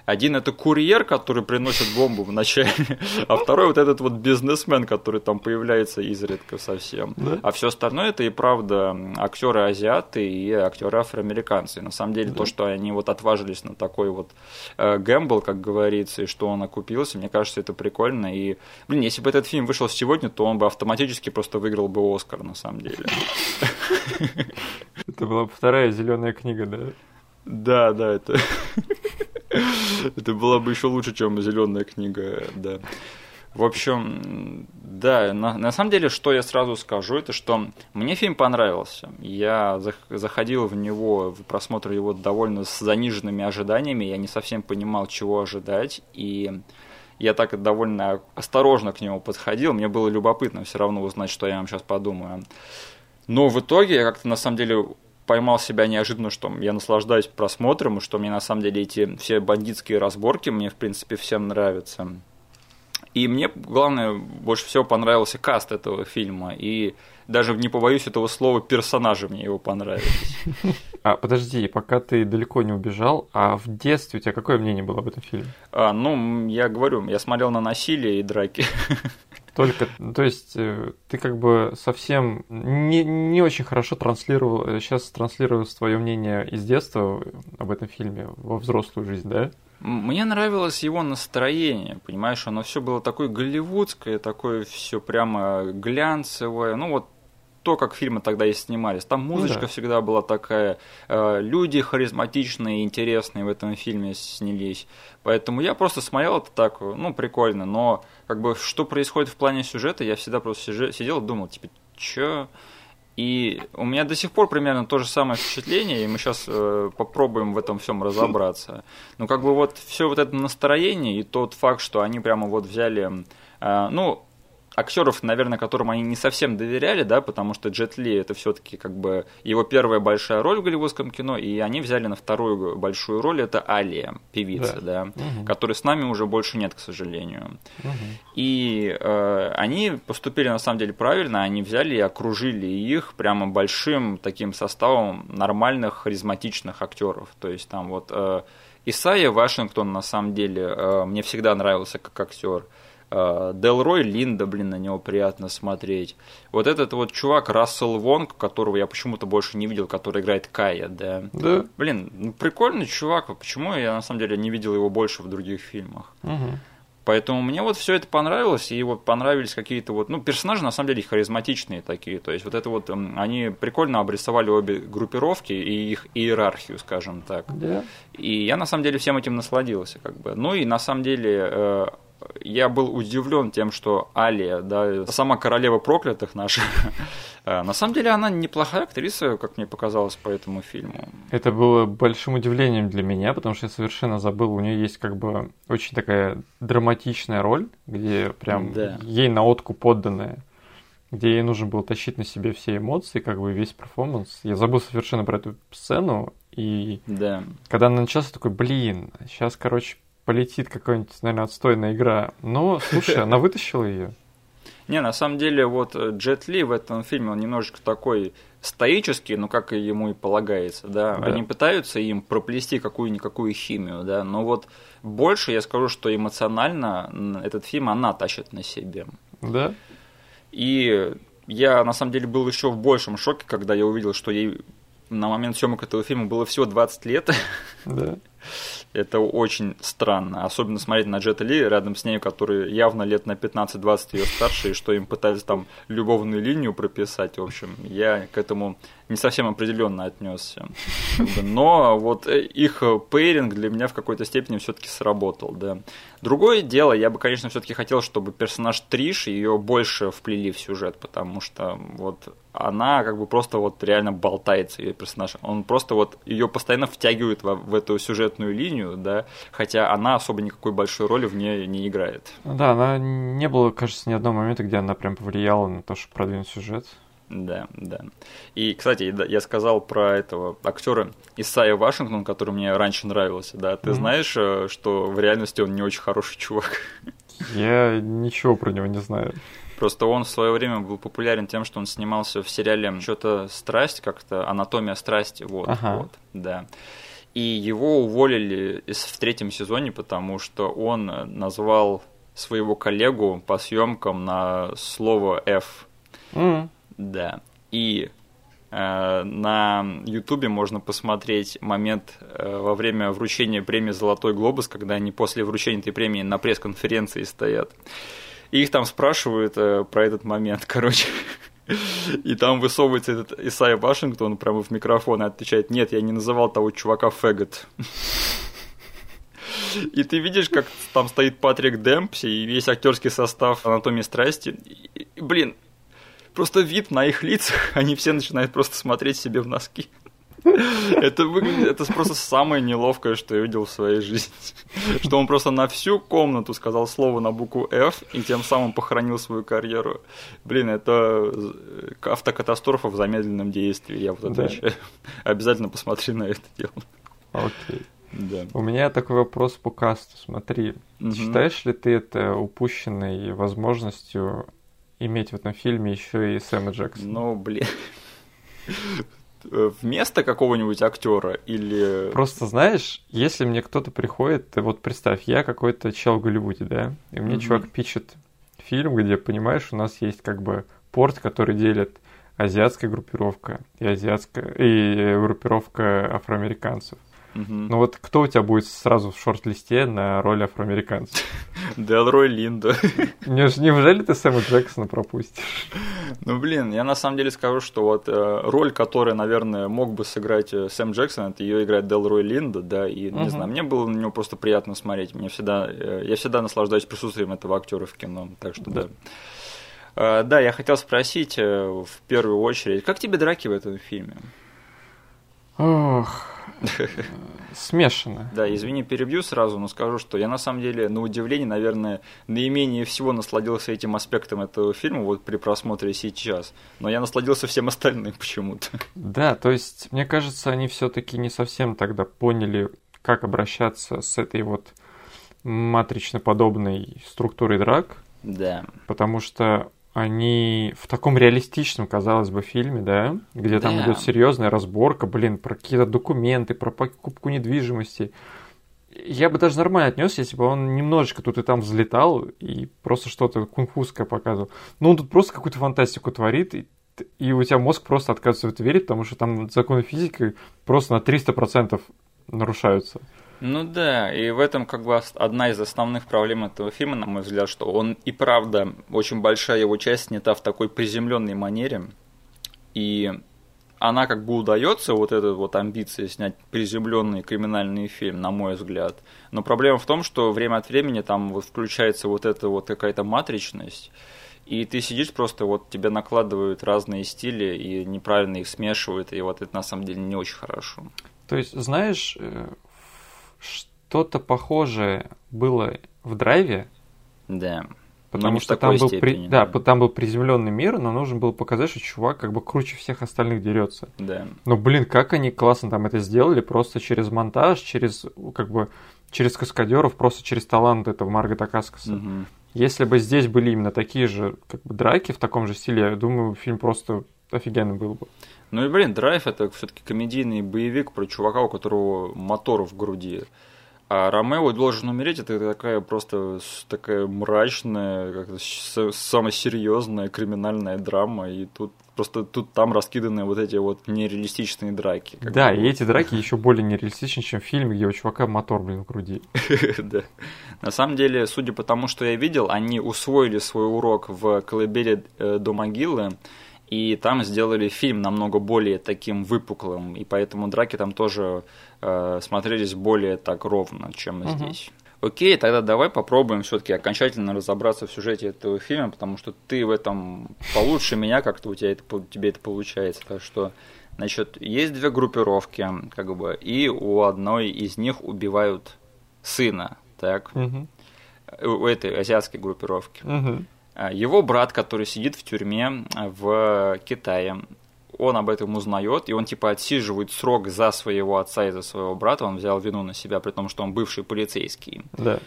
Один это курьер, который приносит бомбу в начале, а второй вот этот вот бизнесмен, который там появляется изредка совсем. Да? А все остальное это и правда актеры азиаты и актеры афроамериканцы. На самом деле да. то, что они вот отважились на такой вот э, гэмбл, как говорится, и что он окупился, мне кажется, это прикольно. И блин, если бы этот фильм вышел сегодня, то он бы автоматически просто выиграл бы Оскар, на самом деле. Это была вторая зеленая книга, да? Да, да, это... Это была бы еще лучше, чем зеленая книга, да. В общем, да, на, на самом деле, что я сразу скажу, это что мне фильм понравился. Я заходил в него, в просмотр его довольно с заниженными ожиданиями, я не совсем понимал, чего ожидать, и я так довольно осторожно к нему подходил, мне было любопытно все равно узнать, что я вам сейчас подумаю. Но в итоге я как-то на самом деле поймал себя неожиданно, что я наслаждаюсь просмотром, и что мне на самом деле эти все бандитские разборки мне, в принципе, всем нравятся. И мне, главное, больше всего понравился каст этого фильма. И даже не побоюсь этого слова, персонажи мне его понравились. *laughs* А подожди, пока ты далеко не убежал, а в детстве у тебя какое мнение было об этом фильме? А, ну, я говорю, я смотрел на насилие и драки. *laughs* Только, то есть, э, ты как бы совсем не, не очень хорошо транслировал, сейчас э, транслировал свое мнение из детства об этом фильме во взрослую жизнь, да? Мне нравилось его настроение, понимаешь, оно все было такое голливудское, такое все прямо глянцевое. Ну вот то, как фильмы тогда и снимались. Там ну музычка ну, да. всегда была такая, э, люди харизматичные, интересные в этом фильме снялись. Поэтому я просто смотрел это так, ну, прикольно. Но, как бы, что происходит в плане сюжета, я всегда просто сидел и думал, типа, чё? И у меня до сих пор примерно то же самое впечатление, и мы сейчас э, попробуем в этом всем разобраться. Ну, как бы вот все вот это настроение и тот факт, что они прямо вот взяли, э, ну, актеров, наверное, которым они не совсем доверяли, да, потому что Джет Ли это все-таки как бы его первая большая роль в голливудском кино, и они взяли на вторую большую роль это Алия, певица, да, да угу. которой с нами уже больше нет, к сожалению. Угу. И э, они поступили на самом деле правильно, они взяли и окружили их прямо большим таким составом нормальных харизматичных актеров, то есть там вот э, Исайя Вашингтон на самом деле э, мне всегда нравился как актер. Э, Делрой Линда, блин, на него приятно смотреть. Вот этот вот чувак Рассел Вонг, которого я почему-то больше не видел, который играет Кая, да. Да. Блин, ну, прикольный чувак, почему я на самом деле не видел его больше в других фильмах? Угу. Поэтому мне вот все это понравилось, и вот понравились какие-то вот, ну, персонажи на самом деле харизматичные такие, то есть вот это вот, они прикольно обрисовали обе группировки и их иерархию, скажем так. Да. И я на самом деле всем этим насладился, как бы. Ну и на самом деле э, я был удивлен тем, что Алия, да, сама королева проклятых наша, *laughs* э, на самом деле она неплохая актриса, как мне показалось по этому фильму. Это было большим удивлением для меня, потому что я совершенно забыл, у нее есть как бы очень такая драматичная роль, где прям да. ей на отку подданная где ей нужно было тащить на себе все эмоции, как бы весь перформанс. Я забыл совершенно про эту сцену, и да. когда она началась, я такой, блин, сейчас, короче, полетит какая-нибудь, наверное, отстойная игра. Но, слушай, *laughs* она вытащила ее. Не, на самом деле, вот э, Джет Ли в этом фильме, он немножечко такой стоический, ну, как и ему и полагается, да. да. Они пытаются им проплести какую-никакую химию, да, но вот больше я скажу, что эмоционально этот фильм она тащит на себе. Да. И я, на самом деле, был еще в большем шоке, когда я увидел, что ей на момент съемок этого фильма было всего 20 лет. Да. *laughs* Это очень странно. Особенно смотреть на Джета Ли рядом с ней, который явно лет на 15-20 ее старше, и что им пытались там любовную линию прописать. В общем, я к этому не совсем определенно отнесся. Но вот э, их пейринг для меня в какой-то степени все-таки сработал, да. Другое дело, я бы, конечно, все-таки хотел, чтобы персонаж Триш ее больше вплели в сюжет, потому что вот она как бы просто вот реально болтается, ее персонаж. Он просто вот ее постоянно втягивает в, в эту сюжетную линию, да, хотя она особо никакой большой роли в ней не играет. Да, она не было, кажется, ни одного момента, где она прям повлияла на то, что продвинуть сюжет. Да, да. И, кстати, я сказал про этого актера Исайя Вашингтон, который мне раньше нравился, да. Ты mm-hmm. знаешь, э, что в реальности он не очень хороший чувак? Я ничего про него не знаю. Просто он в свое время был популярен тем, что он снимался в сериале что-то страсть, как-то анатомия страсти, вот, ага. вот, да. И его уволили в третьем сезоне, потому что он назвал своего коллегу по съемкам на слово F. Mm. Да. И э, на Ютубе можно посмотреть момент э, во время вручения премии «Золотой глобус», когда они после вручения этой премии на пресс-конференции стоят. И их там спрашивают э, про этот момент, *laughs* короче. И там высовывается этот Исайя Вашингтон прямо в микрофон и отвечает, нет, я не называл того чувака фэгот. *laughs* И ты видишь, как там стоит Патрик Демпси и весь актерский состав анатомии страсти. И, блин, просто вид на их лицах, *laughs* они все начинают просто смотреть себе в носки. *laughs* Это выглядит, это просто самое неловкое, что я видел в своей жизни. *laughs* Что он просто на всю комнату сказал слово на букву F и тем самым похоронил свою карьеру. Блин, это автокатастрофа в замедленном действии, я вот отвечаю. Да. Обязательно посмотри на это дело. Окей. Да. У меня такой вопрос по касту. Смотри, угу. считаешь ли ты это упущенной возможностью иметь в этом фильме еще и Сэма Джексона? Ну, блин. Вместо какого-нибудь актера или... Просто знаешь, если мне кто-то приходит, вот представь, я какой-то чел в Голливуде, да, и мне mm-hmm. чувак пишет фильм, где, понимаешь, у нас есть как бы порт, который делит азиатская группировка и азиатская и группировка афроамериканцев. Угу. Ну вот кто у тебя будет сразу в шорт-листе на роли афроамериканца? *laughs* Делрой Линдо. *laughs* Неужели ты Сэма Джексона пропустишь? Ну, блин, я на самом деле скажу, что вот э, роль, которую, наверное, мог бы сыграть э, Сэм Джексон, это ее играет Делрой Линдо, да, и, не знаю, мне было на него просто приятно смотреть. Мне всегда, э, я всегда наслаждаюсь присутствием этого актера в кино, так что да. Да, я хотел спросить в первую очередь, как тебе драки в этом фильме? Ох, *laughs* смешано. Да, извини, перебью сразу, но скажу, что я на самом деле, на удивление, наверное, наименее всего насладился этим аспектом этого фильма вот при просмотре сейчас. Но я насладился всем остальным *laughs* почему-то. Да, то есть, мне кажется, они все-таки не совсем тогда поняли, как обращаться с этой вот матрично-подобной структурой драк. Да. Потому что они в таком реалистичном, казалось бы, фильме, да, где да. там идет серьезная разборка, блин, про какие-то документы, про покупку недвижимости. Я бы даже нормально отнес, если бы он немножечко тут и там взлетал и просто что-то кунг-фуское показывал. Но он тут просто какую-то фантастику творит, и, и у тебя мозг просто отказывается в это верить, потому что там законы физики просто на 300% нарушаются. Ну да, и в этом как бы одна из основных проблем этого фильма, на мой взгляд, что он и правда, очень большая его часть снята в такой приземленной манере, и она как бы удается, вот эта вот амбиция снять приземленный криминальный фильм, на мой взгляд. Но проблема в том, что время от времени там вот включается вот эта вот какая-то матричность, и ты сидишь просто, вот тебе накладывают разные стили и неправильно их смешивают, и вот это на самом деле не очень хорошо. То есть, знаешь, э, что-то похожее было в драйве. Да. Потому что там был, степени, при... да. да, там был приземленный мир, но нужно было показать, что чувак как бы круче всех остальных дерется. Да. Но, блин, как они классно там это сделали, просто через монтаж, через как бы через каскадеров, просто через талант этого Маргата Каскаса. Угу. Если бы здесь были именно такие же как бы драки в таком же стиле, я думаю, фильм просто офигенный был бы. Ну и, блин, Драйв это все-таки комедийный боевик про чувака, у которого мотор в груди. А Ромео должен умереть, это такая просто такая мрачная, самая серьезная криминальная драма, и тут просто тут там раскиданы вот эти вот нереалистичные драки. Да, бы. и эти драки еще более нереалистичны, чем в фильме, где у чувака мотор, блин, в груди. *laughs* Да. На самом деле, судя по тому, что я видел, они усвоили свой урок в колыбели э, до могилы, и там сделали фильм намного более таким выпуклым, и поэтому драки там тоже э, смотрелись более так ровно, чем uh-huh. здесь. Окей, тогда давай попробуем все-таки окончательно разобраться в сюжете этого фильма, потому что ты в этом получше меня, как-то у тебя это, тебе это получается. Так что, значит, есть две группировки, как бы, и у одной из них убивают сына, так? Угу. У этой азиатской группировки. Угу. А, его брат, который сидит в тюрьме а, в Китае, он об этом узнает, и он типа отсиживает срок за своего отца и за своего брата, он взял вину на себя, при том, что он бывший полицейский. Да.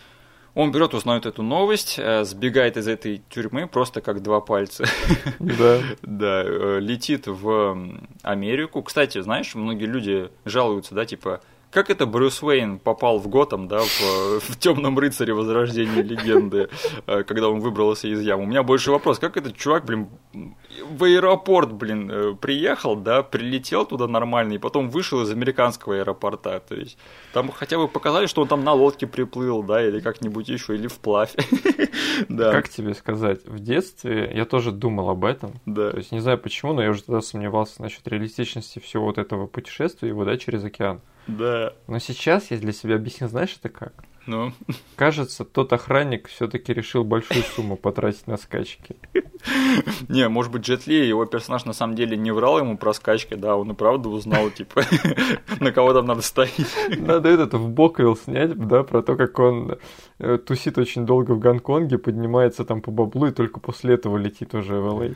Он берет, узнает эту новость, э, сбегает из этой тюрьмы просто как два пальца. *laughs* Да. Да, э, летит в Америку. Кстати, знаешь, многие люди жалуются, да, типа, как это Брюс Уэйн попал в Готэм, да, в, в Темном рыцаре Возрождения легенды, э, когда он выбрался из ямы. У меня больше вопрос, как этот чувак, блин, в аэропорт, блин, э, приехал, да, прилетел туда нормально, и потом вышел из американского аэропорта. То есть там хотя бы показали, что он там на лодке приплыл, да, или как-нибудь еще, или вплавь. *laughs* да. Как тебе сказать? В детстве я тоже думал об этом. Да. То есть не знаю почему, но я уже тогда сомневался насчет реалистичности всего вот этого путешествия его, да, через океан. Да. Но сейчас я для себя объясню, знаешь, это как? Ну. Кажется, тот охранник все-таки решил большую сумму потратить на скачки. Не, может быть, Джет Ли, его персонаж на самом деле не врал ему про скачки, да, он и правда узнал, типа, *laughs* на кого там надо стоять. Надо этот в боквилл снять, да, про то, как он э, тусит очень долго в Гонконге, поднимается там по баблу и только после этого летит уже в Л.А.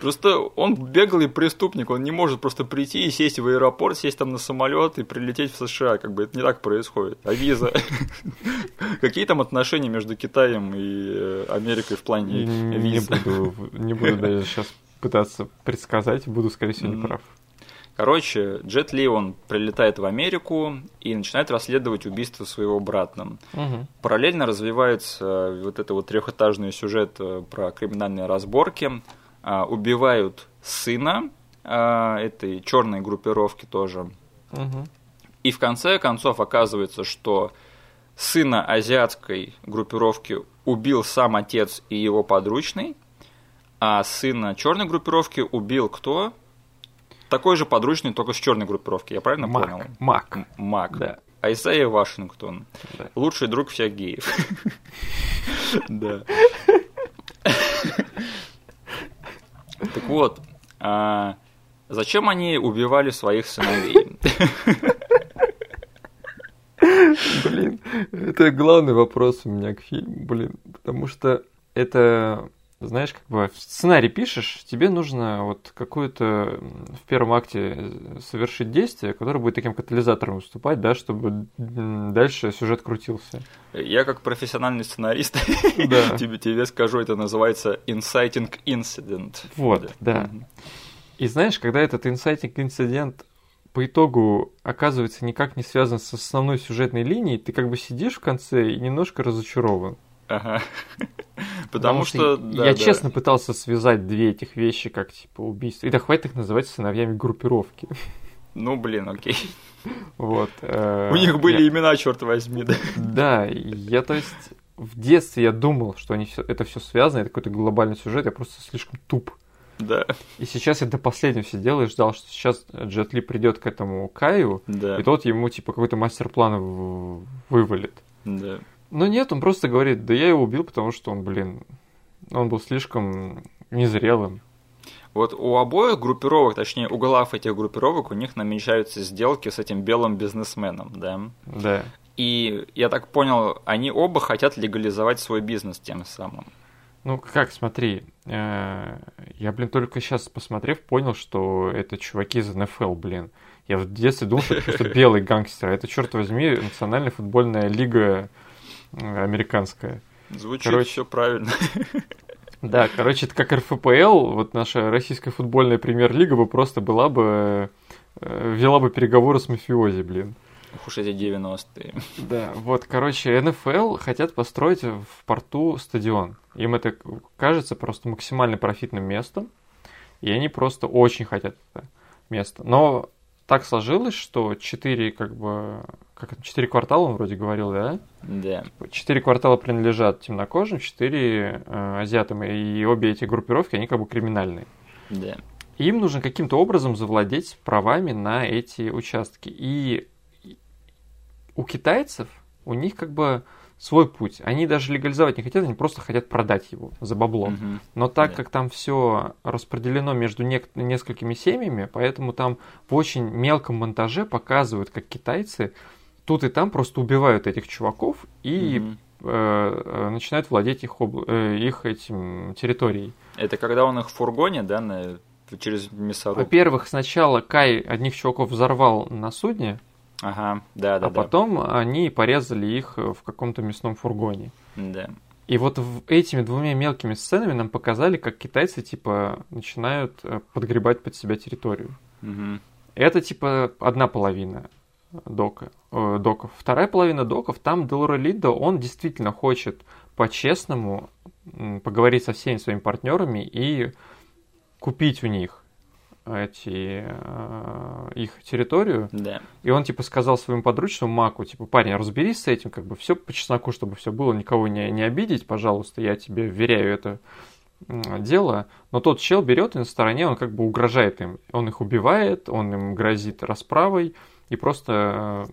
Просто он беглый преступник, он не может просто прийти и сесть в аэропорт, сесть там на самолет и прилететь в США, как бы это не так происходит. А виза? *laughs* Какие там отношения между Китаем и э, Америкой в плане виз? Не буду, не буду даже *laughs* сейчас пытаться предсказать, буду, скорее всего, не прав. Короче, Джет Ли, он прилетает в Америку и начинает расследовать убийство своего брата. Угу. Параллельно развивается вот это вот трехэтажный сюжет э, про криминальные разборки – убивают сына а, этой черной группировки тоже. Угу. И в конце концов оказывается, что сына азиатской группировки убил сам отец и его подручный, а сына черной группировки убил кто? Такой же подручный, только с черной группировки, я правильно Мак. понял? Мак. Мак. Да. Айсайя Вашингтон. Да. Лучший друг всех геев. *laughs* Да. *laughs* Так вот, а, зачем они убивали своих сыновей? Блин, это главный вопрос у меня к фильму, блин, потому что это знаешь, как бы сценарий пишешь, тебе нужно вот какое-то в первом акте совершить действие, которое будет таким катализатором выступать, да, чтобы дальше сюжет крутился. Я как профессиональный сценарист да. *laughs* тебе, тебе скажу, это называется inciting incident. Вот, да. да. И знаешь, когда этот inciting incident по итогу оказывается никак не связан с основной сюжетной линией, ты как бы сидишь в конце и немножко разочарован. Ага. *laughs* Потому, что, да, я да. честно пытался связать две этих вещи, как типа убийство. И да хватит их называть сыновьями группировки. *laughs* Ну, блин, окей. Вот. Э, У них были имена, черт возьми, да. Да, я, то есть, в детстве я думал, что они все, это все связано, это какой-то глобальный сюжет, я просто слишком туп. Да. И сейчас я до последнего сидел и ждал, что сейчас Джет Ли придет к этому Каю, да. и тот ему типа какой-то мастер-план вывалит. Да. Но нет, он просто говорит, да я его убил, потому что он, блин, он был слишком незрелым. Вот у обоих группировок, точнее, у глав этих группировок, у них намечаются сделки с этим белым бизнесменом, да? Да. И я так понял, они оба хотят легализовать свой бизнес тем самым. Ну, как, смотри, э, я, блин, только сейчас посмотрев, понял, что это чуваки из НФЛ, блин. Я в детстве думал, что это просто *laughs* белый гангстер. Это, черт возьми, национальная футбольная лига американская. Звучит короче, все правильно. *laughs* Да, короче, это как РФПЛ, вот наша российская футбольная премьер-лига бы просто была бы, э, вела бы переговоры с мафиози, блин. Ух уж эти 90-е. Да, вот, короче, НФЛ хотят построить в порту стадион. Им это кажется просто максимально профитным местом, и они просто очень хотят это место. Но так сложилось, что четыре, как бы, как это, четыре квартала, он вроде говорил, да? Да. Четыре квартала принадлежат темнокожим, четыре э, азиатам, и обе эти группировки, они как бы криминальные. Да. И им нужно каким-то образом завладеть правами на эти участки. И у китайцев, у них как бы свой путь. Они даже легализовать не хотят, они просто хотят продать его за бабло. Угу. Но так да. как там все распределено между не- несколькими семьями, поэтому там в очень мелком монтаже показывают, как китайцы тут и там просто убивают этих чуваков и угу. э, начинают владеть их, об... э, их этим территорией. Это когда он их в фургоне, да, на... через мясорубку? Во-первых, сначала Кай одних чуваков взорвал на судне, Ага, да, да. А да. потом они порезали их в каком-то мясном фургоне. Да. И вот этими двумя мелкими сценами нам показали, как китайцы типа начинают э, подгребать под себя территорию. Угу. Это типа одна половина. дока, э, доков. Вторая половина доков, там Делора Линдо, он действительно хочет по-честному поговорить со всеми своими партнерами и купить у них эти, э, их территорию. Да. И он, типа, сказал своему подручному Маку, типа, парень, разберись с этим, как бы, все по чесноку, чтобы все было, никого не, не обидеть, пожалуйста, я тебе вверяю это дело. Но тот чел берет и на стороне, он как бы угрожает им. Он их убивает, он им грозит расправой и просто Э,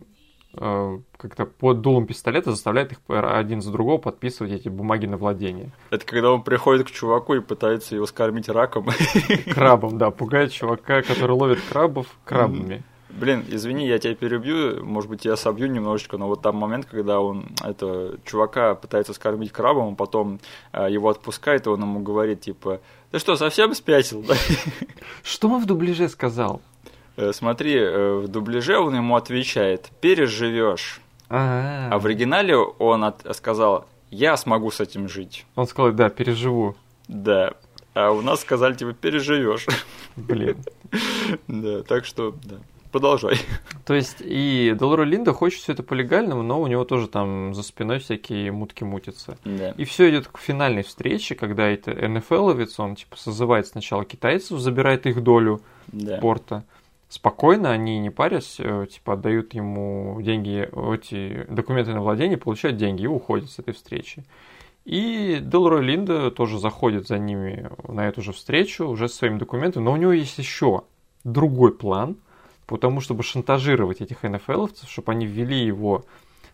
как-то под дулом пистолета заставляет их один за другого подписывать эти бумаги на владение. Это когда он приходит к чуваку и пытается его скормить раком. *laughs* Крабом, да, пугает чувака, который ловит крабов крабами. Блин, извини, я тебя перебью, может быть, я собью немножечко, но вот там момент, когда он это чувака пытается скормить крабом, а потом э, его отпускает, и он ему говорит, типа, ты что, совсем спятил? *laughs* Что он в дубляже сказал? Э, смотри, э, в дубляже он ему отвечает, переживешь. А, а в оригинале он от, сказал, я смогу с этим жить. Он сказал, да, переживу. Да. А у нас сказали, типа, переживешь. Блин. *laughs* Да, так что, да. Продолжай. То есть и Долоро Линда хочет все это по легальному, но у него тоже там за спиной всякие мутки мутятся. Да. И все идет к финальной встрече, когда это НФЛовец, он типа созывает сначала китайцев, забирает их долю да. порта спокойно, они не парясь, э, типа отдают ему деньги, эти документы на владение, получают деньги и уходят с этой встречи. И Делрой Линда тоже заходит за ними на эту же встречу уже с своими документами, но у него есть еще другой план, потому чтобы шантажировать этих НФЛовцев, чтобы они ввели его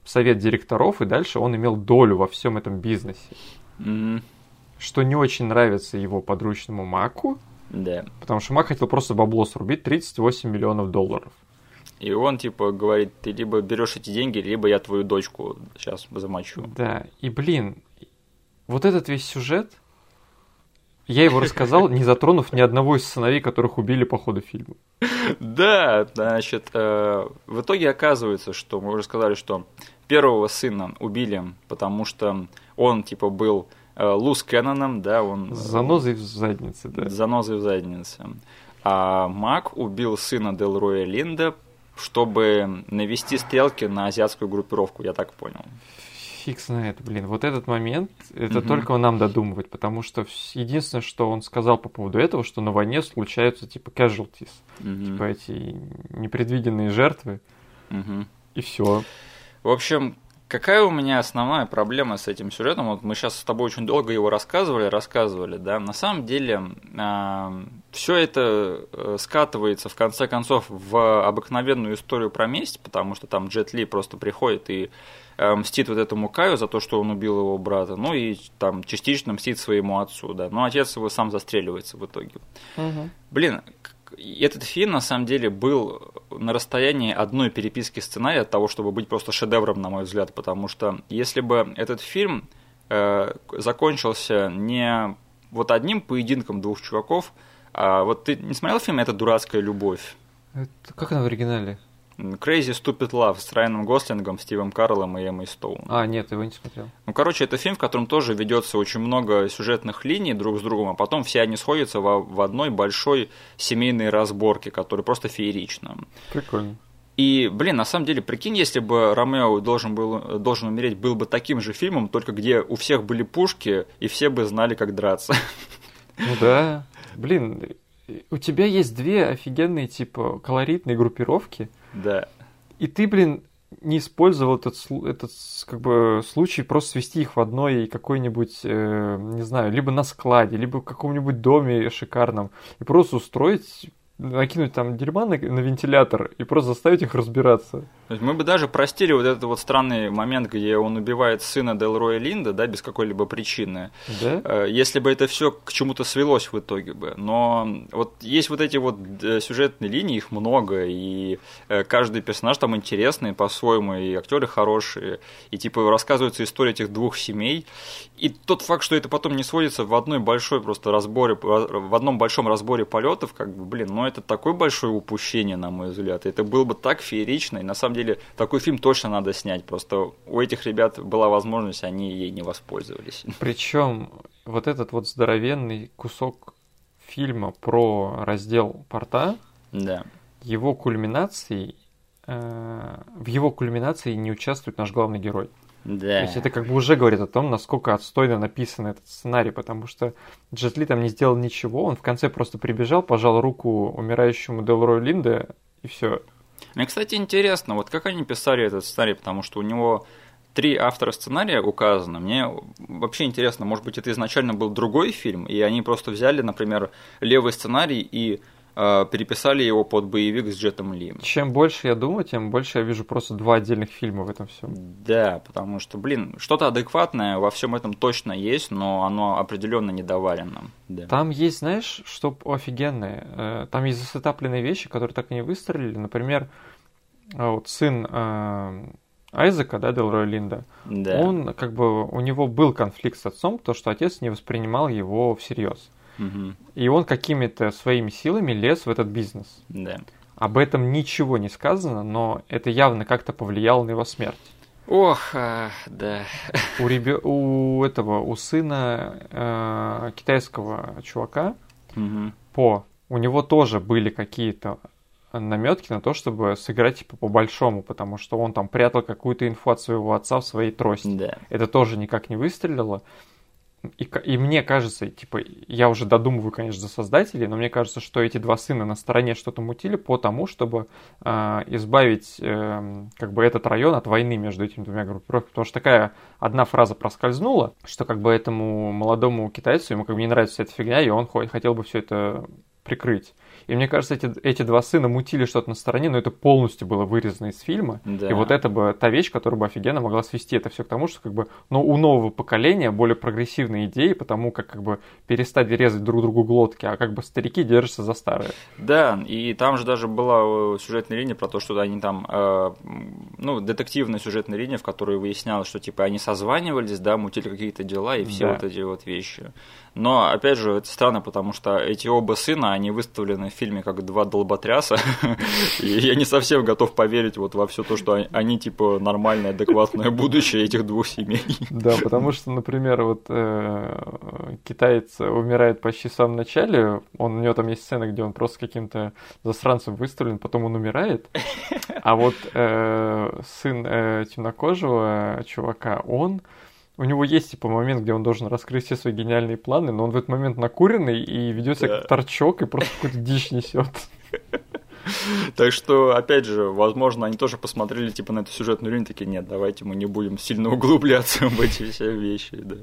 в совет директоров, и дальше он имел долю во всем этом бизнесе. Mm-hmm. Что не очень нравится его подручному Маку, да. Потому что Мак хотел просто бабло срубить 38 миллионов долларов. И он, типа, говорит, ты либо берешь эти деньги, либо я твою дочку сейчас замочу. Да, и, блин, вот этот весь сюжет, я его рассказал, не затронув ни одного из сыновей, которых убили по ходу фильма. Да, значит, э, в итоге оказывается, что мы уже сказали, что первого сына убили, потому что он, типа, был Луз Кенноном, да, он... С занозой в заднице, да. С занозой в заднице. А Мак убил сына Делроя Линда, чтобы навести стрелки на азиатскую группировку, я так понял. Фиг знает, блин. Вот этот момент, это угу. только нам додумывать, потому что единственное, что он сказал по поводу этого, что на войне случаются типа casualties, угу. типа эти непредвиденные жертвы, угу. и все. В общем, Какая у меня основная проблема с этим сюжетом? Вот мы сейчас с тобой очень долго его рассказывали, рассказывали, да. На самом деле э, все это скатывается в конце концов в обыкновенную историю про месть, потому что там Джет Ли просто приходит и э, мстит вот этому Каю за то, что он убил его брата, ну и там частично мстит своему отцу, да. Но отец его сам застреливается в итоге. Угу. Блин, этот фильм, на самом деле, был на расстоянии одной переписки сценария от того, чтобы быть просто шедевром, на мой взгляд, потому что если бы этот фильм э, закончился не вот одним поединком двух чуваков, а вот ты не смотрел фильм «Это дурацкая любовь»? Это как она в оригинале? Crazy Stupid Love с Райаном Гослингом, Стивом Карлом и Эммой Стоун. А, нет, его не смотрел. Ну, короче, это фильм, в котором тоже ведется очень много сюжетных линий друг с другом, а потом все они сходятся в, в одной большой семейной разборке, которая просто феерична. Прикольно. И, блин, на самом деле, прикинь, если бы Ромео должен, был, должен умереть был бы таким же фильмом, только где у всех были пушки, и все бы знали, как драться. Ну да. Блин, у тебя есть две офигенные, типа, колоритные группировки. Да. И ты, блин, не использовал этот, этот как бы, случай просто свести их в одной какой-нибудь, э, не знаю, либо на складе, либо в каком-нибудь доме шикарном, и просто устроить накинуть там дерьма на, на вентилятор и просто заставить их разбираться. То есть мы бы даже простили вот этот вот странный момент, где он убивает сына Делроя Линда, да, без какой-либо причины. Да? Э, если бы это все к чему-то свелось в итоге бы. Но вот есть вот эти вот э, сюжетные линии, их много, и э, каждый персонаж там интересный по-своему, и актеры хорошие, и типа рассказывается история этих двух семей. И тот факт, что это потом не сводится в одной большой просто разборе, в одном большом разборе полетов, как бы, блин, ну это такое большое упущение, на мой взгляд. Это было бы так феерично, и на самом деле такой фильм точно надо снять. Просто у этих ребят была возможность, они ей не воспользовались. Причем вот этот вот здоровенный кусок фильма про раздел порта, да. его кульминацией э, в его кульминации не участвует наш главный герой. Да. То есть это как бы уже говорит о том, насколько отстойно написан этот сценарий, потому что Джет Ли там не сделал ничего, он в конце просто прибежал, пожал руку умирающему Делрою Линде, и все. Мне, кстати, интересно, вот как они писали этот сценарий, потому что у него три автора сценария указано. Мне вообще интересно, может быть, это изначально был другой фильм, и они просто взяли, например, левый сценарий и переписали его под боевик с Джетом Ли. Чем больше я думаю, тем больше я вижу просто два отдельных фильма в этом всем. Да, потому что, блин, что-то адекватное во всем этом точно есть, но оно определенно недоварено. Да. Там есть, знаешь, что офигенное? Э, Там есть засетапленные вещи, которые так и не выстрелили. Например, э, вот сын э, Айзека, да, Делрой Линда, Да. он как бы у него был конфликт с отцом, то что отец не воспринимал его всерьез. Мгм. И он какими-то своими силами лез в этот бизнес. Да. Об этом ничего не сказано, но это явно как-то повлияло на его смерть. Ох, а, да. У, ребё... у этого, у сына э, китайского чувака Мгм. По, у него тоже были какие-то наметки на то, чтобы сыграть типа по-большому, потому что он там прятал какую-то инфу от своего отца в своей трости. Да. Это тоже никак не выстрелило. И, и мне кажется, типа, я уже додумываю, конечно, за создателей, но мне кажется, что эти два сына на стороне что-то мутили по тому, чтобы а, избавить эм, как бы этот район от войны между этими двумя группировками. Потому что такая одна фраза проскользнула, что как бы этому молодому китайцу, ему как бы не нравится вся эта фигня, и он хо- хотел бы все это прикрыть. И мне кажется, эти, эти два сына мутили что-то на стороне, но это полностью было вырезано из фильма. Да. И вот это бы та вещь, которая бы офигенно могла свести это все к тому, что как бы, ну, у нового поколения более прогрессивные идеи, потому как как бы перестать резать друг другу глотки, а как бы старики держатся за старые. Да, и там же даже была э, сюжетная линия про то, что они там, э, ну, детективная сюжетная линия, в которой выяснялось, что типа они созванивались, да, мутили какие-то дела и все Да. вот эти вот вещи. Но, опять же, это странно, потому что эти оба сына, они выставлены в фильме как два долботряса, *laughs* и я не совсем готов поверить вот во все то, что они, типа нормальное, адекватное будущее этих двух семей. Да, потому что, например, вот э, китаец умирает почти в самом начале, он, у него там есть сцена, где он просто каким-то засранцем выставлен, потом он умирает, а вот э, сын э, темнокожего чувака, он у него есть, типа, момент, где он должен раскрыть все свои гениальные планы, но он в этот момент накуренный и ведет себя Да. как торчок и просто какую-то дичь несет. *laughs* Так что, опять же, возможно, они тоже посмотрели типа на эту сюжетную линию, такие, нет, давайте мы не будем сильно углубляться в эти все вещи, да.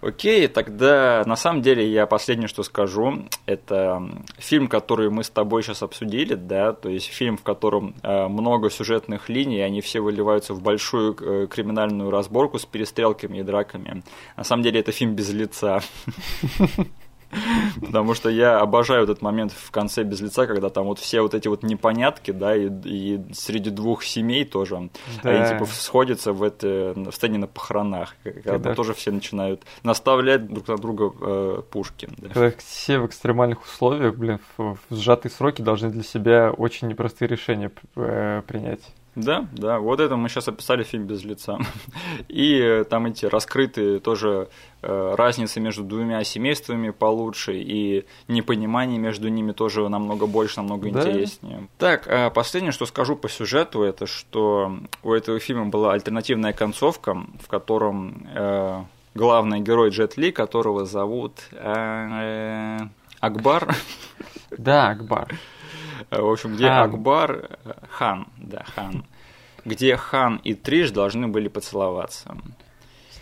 Окей, тогда на самом деле я последнее, что скажу, это фильм, который мы с тобой сейчас обсудили, да, то есть фильм, в котором э, много сюжетных линий, они все выливаются в большую э, криминальную разборку с перестрелками и драками. На самом деле это фильм без лица. Потому что я обожаю этот момент в конце без лица, когда там вот все вот эти вот непонятки, да, и, и среди двух семей тоже, Да. они типа сходятся в, это, в сцене на похоронах, когда Когда- тоже все начинают наставлять друг на друга э, пушки. да. Когда все в экстремальных условиях, блин, в, в сжатые сроки должны для себя очень непростые решения э, принять. Да, да, вот это мы сейчас описали фильм без лица. *laughs* И э, там эти раскрытые тоже э, разницы между двумя семействами получше, и непонимание между ними тоже намного больше, намного Да. интереснее. Так, а последнее, что скажу по сюжету, это что у этого фильма была альтернативная концовка, в котором э, главный герой Джет Ли, которого зовут э, Акбар, Да, Акбар. Э, В общем, где Хан. Акбар, э, хан, да, хан, где хан и Триш должны были поцеловаться.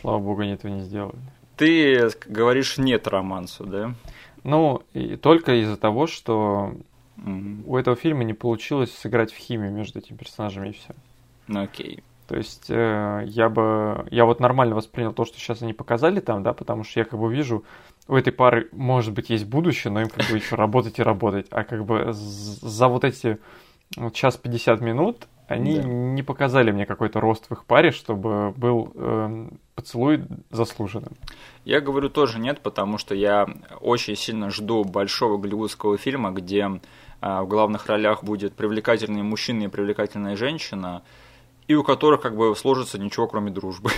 Слава богу, они этого не сделали. Ты говоришь нет романсу, да? Ну, и только из-за того, что Мгм. у этого фильма не получилось сыграть в химию между этими персонажами и все. Ну окей. То есть э, я бы, я вот нормально воспринял то, что сейчас они показали там, да, потому что я как бы вижу, у этой пары, может быть, есть будущее, но им как бы еще работать и работать. А как бы за вот эти вот час 50 минут они Да. не показали мне какой-то рост в их паре, чтобы был эм, поцелуй заслуженным. Я говорю тоже нет, потому что я очень сильно жду большого голливудского фильма, где а, в главных ролях будет привлекательный мужчина и привлекательная женщина, и у которых как бы сложится ничего, кроме дружбы.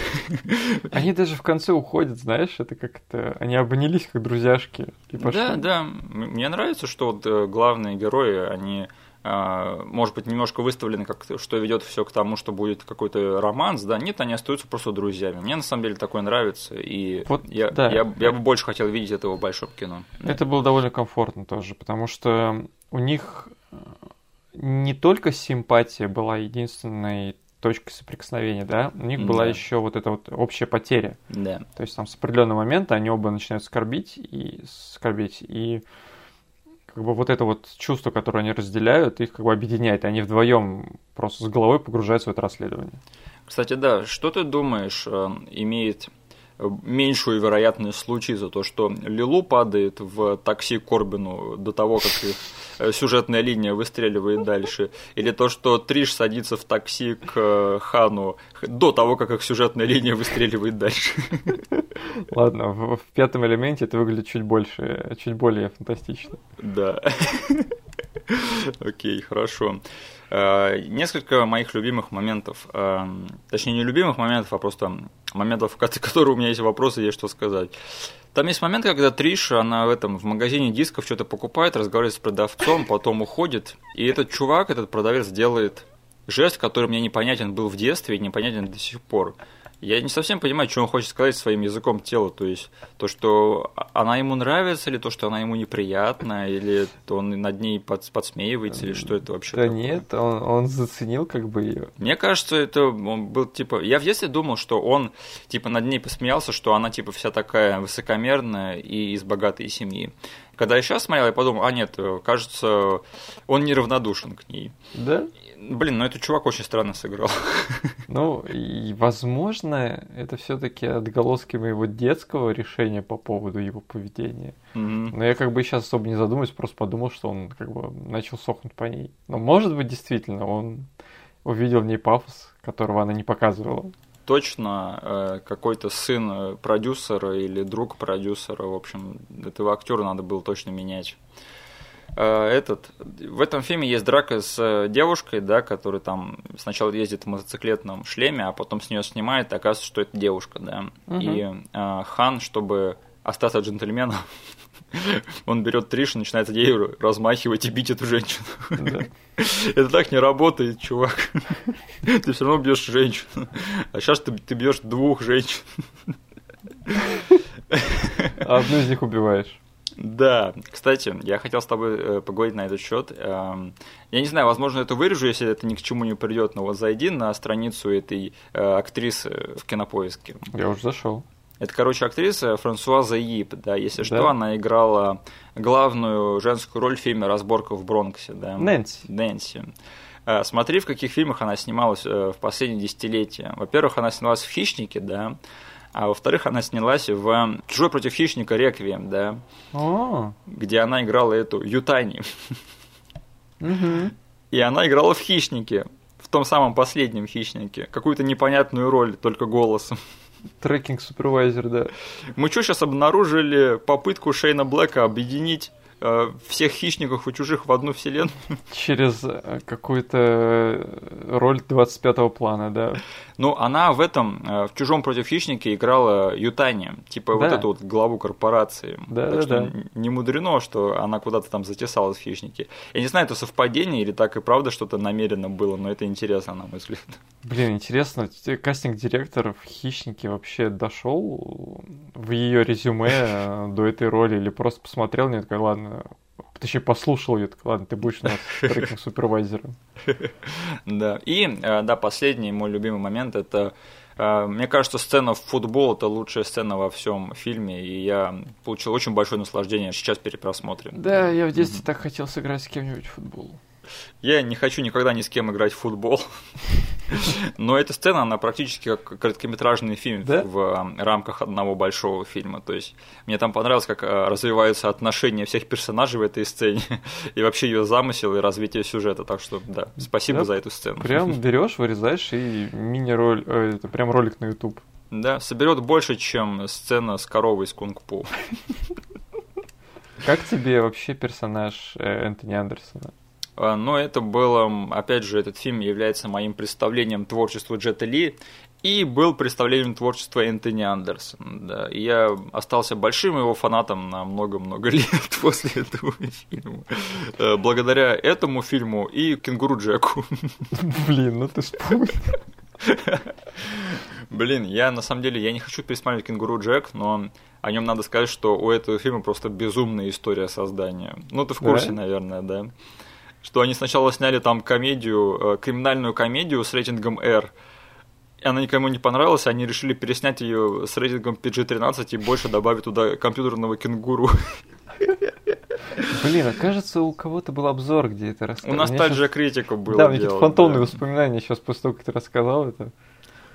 *laughs* Они даже в конце уходят, знаешь, это как-то... Они обнялись как друзьяшки и пошли. Да, да. Мне нравится, что вот э, главные герои, они а, может быть, немножко выставлены, как что ведет все к тому, что будет какой-то романс, да, нет, они остаются просто друзьями. Мне на самом деле такое нравится, и вот, я, да. я, я бы больше хотел видеть этого в большом кино. Это было довольно комфортно тоже, потому что у них э, не только симпатия была единственной точкой соприкосновения, да, у них да. была еще вот эта вот общая потеря. Да. То есть там с определенного момента они оба начинают скорбить и скорбить, и как бы вот это вот чувство, которое они разделяют, их как бы объединяет, и они вдвоем просто с головой погружаются в это расследование. Кстати, да, что ты думаешь, э, имеет меньшую вероятность случиться, то, что Лилу падает в такси Корбину до того, как их э, сюжетная линия выстреливает дальше, или то, что Триш садится в такси к э, Хану до того, как их сюжетная линия выстреливает дальше. Ладно, в, в пятом элементе это выглядит чуть больше, чуть более фантастично. Да. *laughs* Окей, хорошо. Э, несколько моих любимых моментов, э, точнее не любимых моментов, а просто моментов, *laughs* которые у меня есть вопросы, есть что сказать. Там есть момент, когда Триш, она в этом в магазине дисков что-то покупает, разговаривает с продавцом, потом уходит, и этот чувак, этот продавец делает жест, который мне непонятен был в детстве и непонятен до сих пор. Я не совсем понимаю, что он хочет сказать своим языком тела. То есть то, что она ему нравится, или то, что она ему неприятна, или он над ней под, подсмеивается, или что это вообще Да такое? нет, он, он заценил как бы ее. Мне кажется, это он был типа... Я в детстве думал, что он типа над ней посмеялся, что она типа вся такая высокомерная и из богатой семьи. Когда я сейчас смотрел, я подумал, а нет, кажется, он неравнодушен к ней. Да? Блин, ну этот чувак очень странно сыграл. *laughs* Ну, и, возможно, это все-таки отголоски моего детского решения по поводу его поведения. Mm-hmm. Но я как бы сейчас особо не задумываюсь, просто подумал, что он как бы начал сохнуть по ней. Но может быть, действительно, он увидел в ней пафос, которого она не показывала. Точно э, какой-то сын э, продюсера или друг продюсера, в общем, этого актера надо было точно менять. Э, этот, в этом фильме есть драка с э, девушкой, да, которая там сначала ездит в мотоциклетном шлеме, а потом с нее снимает, и оказывается, что это девушка, да. Угу. И э, Хан, чтобы остаться джентльменом, *laughs* он берет Триш и начинает ею размахивать и бить эту женщину. Да. *laughs* Это так не работает, чувак. *laughs* Ты все равно бьешь женщину. А сейчас ты, ты бьешь двух женщин. Одну из них убиваешь. Да, кстати, я хотел с тобой э, поговорить на этот счет. Эм, я не знаю, возможно, это вырежу, если это ни к чему не придет, но вот зайди на страницу этой э, актрисы в кинопоиске. Я уже зашел. Это, короче, актриса Франсуаза Ип, да, если да. что, она играла главную женскую роль в фильме «Разборка в Бронксе», да. Нэнси. Нэнси. Э, смотри, в каких фильмах она снималась в последние десятилетия. Во-первых, она снялась в «Хищнике», да, а во-вторых, она снялась в «Чужой против хищника. Реквием», да, О. где она играла эту Ютани. Угу. И она играла в «Хищнике», в том самом последнем «Хищнике», какую-то непонятную роль, только голосом. Трекинг-супервайзер, да. Мы что, сейчас обнаружили попытку Шейна Блэка объединить Э, всех хищников и чужих в одну вселенную. Через э, какую-то роль 25-го плана, да. Ну, она в этом, э, в «Чужом против хищника» играла Ютани, типа да. вот эту вот главу корпорации. Да, так да, что да. не мудрено, что она куда-то там затесалась в «Хищнике». Я не знаю, это совпадение или так и правда что-то намеренно было, но это интересно, на мой взгляд. Блин, интересно, кастинг-директор в «Хищнике» вообще дошел в ее резюме до этой роли или просто посмотрел, не такой, ладно, Точнее, послушал ее, так ладно, ты будешь у нас *laughs* трекинг супервайзером. Да. И, э, да, последний мой любимый момент это э, мне кажется, сцена в футбол это лучшая сцена во всем фильме, и я получил очень большое наслаждение сейчас перепросмотрим. Да, я в детстве так хотел сыграть с кем-нибудь в футбол. Я не хочу никогда ни с кем играть в футбол. *laughs* Но эта сцена, она практически как короткометражный фильм да? в э, рамках одного большого фильма. То есть мне там понравилось, как э, развиваются отношения всех персонажей в этой сцене, *laughs* и вообще ее замысел и развитие сюжета. Так что, да, спасибо да? за эту сцену. Прям *laughs* берешь, вырезаешь и мини-роль, э, это прям ролик на YouTube. Да, соберет больше, чем сцена с коровой из Кунг-Пу. Как тебе вообще персонаж Энтони Андерсона? А, но это было, опять же, этот фильм является моим представлением творчества Джета Ли, И был представлением творчества Энтони Андерсона. Да. И я остался большим его фанатом на много-много *laughs* лет после этого фильма. Э, благодаря этому фильму и Кенгуру Джеку. Блин, ну ты вспомнил. Блин, я на самом деле я не хочу пересматривать Кенгуру Джек, но о нем надо сказать, что у этого фильма просто безумная история создания. Ну, ты в курсе, да? наверное, да? Что они сначала сняли там комедию, э, криминальную комедию с рейтингом R, и она никому не понравилась, они решили переснять ее с рейтингом PG-13 и больше добавить туда компьютерного кенгуру. Блин, а кажется, у кого-то был обзор, где это рассказал. У нас также критика была. Да, мне какие-то фантомные да. воспоминания сейчас после того, как ты рассказал это.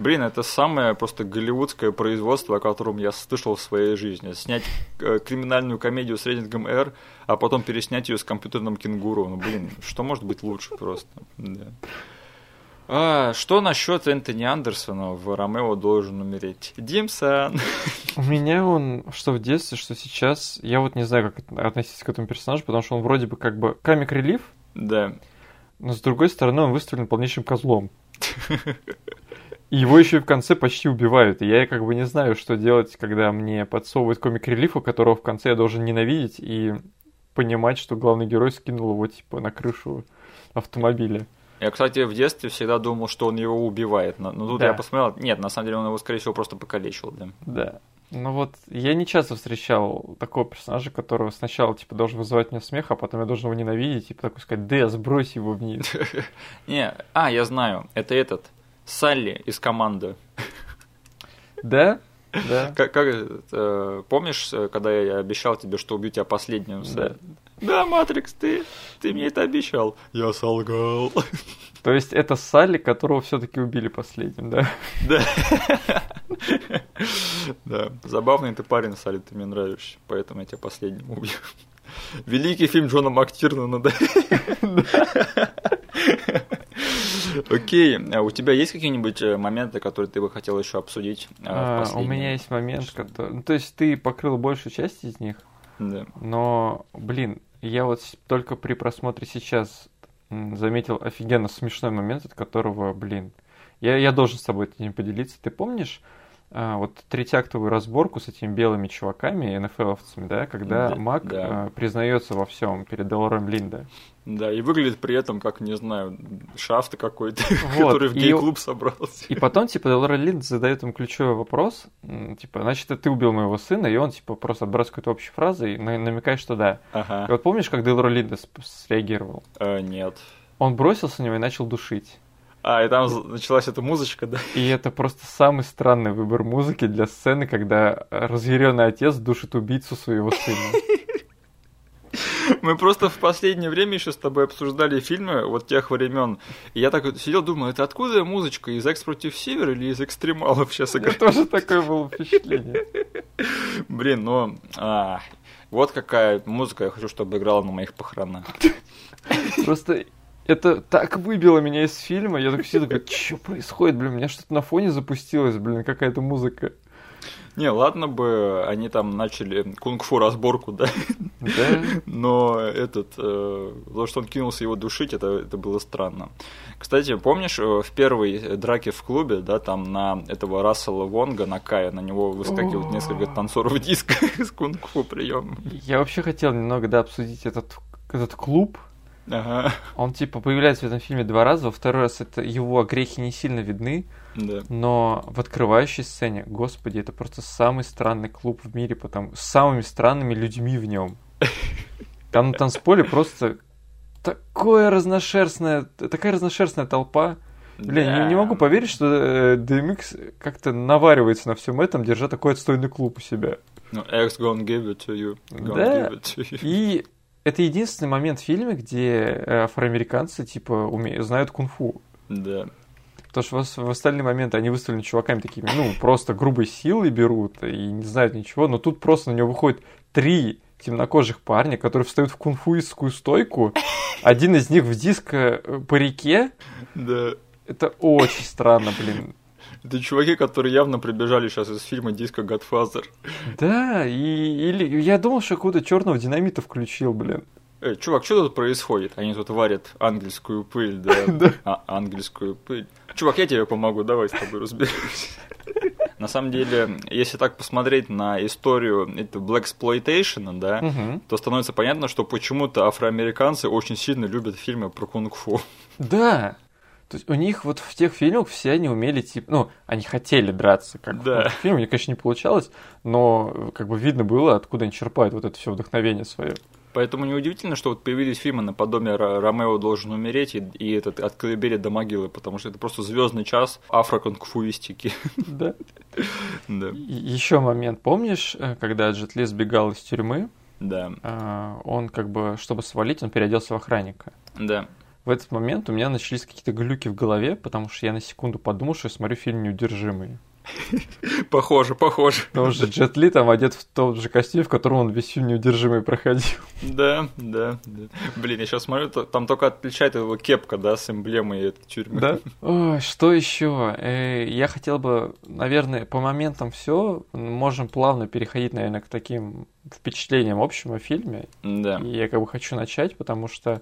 Блин, это самое просто голливудское производство, о котором я слышал в своей жизни. Снять э, криминальную комедию с рейтингом R, а потом переснять ее с компьютерным кенгуру. Ну, блин, что может быть лучше просто? Да. А, что насчет Энтони Андерсона в Ромео должен умереть? Димсон. У меня он, что в детстве, что сейчас, я вот не знаю, как относиться к этому персонажу, потому что он вроде бы как бы комик-релив. Да. Но с другой стороны, он выставлен полнейшим козлом. *laughs* И его еще и в конце почти убивают. И я как бы не знаю, что делать, когда мне подсовывают комик-релиф, у которого в конце я должен ненавидеть и понимать, что главный герой скинул его типа на крышу автомобиля. Я, кстати, в детстве всегда думал, что он его убивает. Но, но тут да. я посмотрел, нет, на самом деле он его, скорее всего, просто покалечил. Да. да. Ну вот, я не часто встречал такого персонажа, которого сначала, типа, должен вызывать мне смех, а потом я должен его ненавидеть, типа, такой сказать, да, сбрось его вниз. *laughs* Не, а, я знаю, это этот, Салли из команды. Да? Да. Как, как э, помнишь, когда я обещал тебе, что убью тебя последним? Да. Да, Матрикс, ты, ты мне это обещал. Я солгал. То есть это Салли, которого все-таки убили последним, да? Да. Да. Забавный ты парень, Салли, ты мне нравишься, поэтому я тебя последним убью. Великий фильм Джона Мактирнана, да? Окей, а у тебя есть какие-нибудь э, моменты, которые ты бы хотел еще обсудить? Э, а, у меня есть момент, который... Ну, то есть ты покрыл большую часть из них, да. но, блин, я вот только при просмотре сейчас заметил офигенно смешной момент, от которого, блин, я, я должен с тобой этим поделиться. Ты помнишь, а, вот третьяктовую разборку с этими белыми чуваками, НФЛовцами, да, когда да, Мак да. А, признается во всем перед Делором Линда. Да, и выглядит при этом, как, не знаю, шафт какой-то, *laughs* вот, который в гей-клуб собрался. И потом, типа, Делора Линд задает ему ключевой вопрос, типа, значит, ты убил моего сына, и он, типа, просто какую-то общую фразу и намекает, что да. Ага. И вот помнишь, как Делора Линда среагировал? Э, нет. Он бросился на него и начал душить. А, и там началась эта музычка, да? И это просто самый странный выбор музыки для сцены, когда разъяренный отец душит убийцу своего сына. *laughs* Мы просто в последнее время еще с тобой обсуждали фильмы вот тех времен. И я так вот сидел, думаю, это откуда музычка? Из Экс против Север или из экстремалов сейчас играет? тоже такое было впечатление. Блин, ну, а, вот какая музыка я хочу, чтобы играла на моих похоронах. Просто это так выбило меня из фильма. Я так сидел, такой, что происходит, блин, у меня что-то на фоне запустилось, блин, какая-то музыка. Не, ладно бы они там начали кунг-фу разборку, да? Да. Но этот, э, то, что он кинулся его душить, это, это было странно. Кстати, помнишь, э, в первой драке в клубе, да, там на этого Рассела Вонга, на Кая, на него выскакивают несколько танцоров диска *laughs* с кунг-фу приемом. Я вообще хотел немного, да, обсудить этот, этот клуб, Ага. Он типа появляется в этом фильме два раза. Во второй раз это его грехи не сильно видны. Да. Но в открывающей сцене, господи, это просто самый странный клуб в мире, потому с самыми странными людьми в нем. Там на танцполе просто такое разношерстная, такая разношерстная толпа. Блин, да. не, не могу поверить, что э, DMX как-то наваривается на всем этом, держа такой отстойный клуб у себя. Ну, X gonna give it to you. Gonna да. give it to you. И это единственный момент в фильме, где э, афроамериканцы, типа, умеют, знают кунг-фу. Да. Потому что в, остальные моменты они выставлены чуваками такими, ну, просто грубой силой берут и не знают ничего, но тут просто на него выходит три темнокожих парня, которые встают в кунг-фуистскую стойку, один из них в диско э, по реке. Да. Это очень странно, блин. Это чуваки, которые явно прибежали сейчас из фильма Диско Godfather. Да, и или я думал, что какого-то черного динамита включил, блин. Эй, чувак, что тут происходит? Они тут варят ангельскую пыль, да? *laughs* А, ангельскую пыль. Чувак, я тебе помогу, давай с тобой разберемся. *laughs* На самом деле, если так посмотреть на историю Black Exploitation, да, Мгм. то становится понятно, что почему-то афроамериканцы очень сильно любят фильмы про кунг-фу. Да. То есть у них вот в тех фильмах все они умели, типа, ну, они хотели драться, как Да. в фильме, у них, конечно, не получалось, но э, как бы видно было, откуда они черпают вот это все вдохновение свое. Поэтому неудивительно, что вот появились фильмы наподобие «Ро- «Ромео должен умереть» и, и этот «От колыбели до могилы», потому что это просто звездный час афро-кунг-фуистики. Да. *laughs* Да, Еще момент, помнишь, э, когда Джет Ли сбегал из тюрьмы, да, э, он как бы, чтобы свалить, он переоделся в охранника. да. В этот момент у меня начались какие-то глюки в голове, потому что я на секунду подумал, что я смотрю фильм «Неудержимый». *laughs* Похоже, похоже. Потому что Джет Ли там одет в тот же костюм, в котором он весь фильм «Неудержимый» проходил. Да, да, да. Блин, я сейчас смотрю, там только отличает его кепка, да, с эмблемой этой тюрьмы. Да? *laughs* Ой, что еще? Э, Я хотел бы, наверное, по моментам все. Можем плавно переходить, наверное, к таким впечатлениям общим о фильме. Да. И я как бы хочу начать, потому что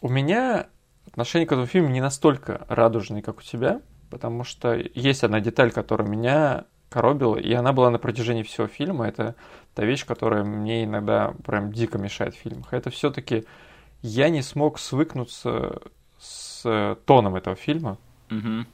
у меня отношение к этому фильму не настолько радужное, как у тебя, потому что есть одна деталь, которая меня коробила, и она была на протяжении всего фильма. Это та вещь, которая мне иногда прям дико мешает в фильмах. Это все-таки я не смог свыкнуться с тоном этого фильма, Мгм.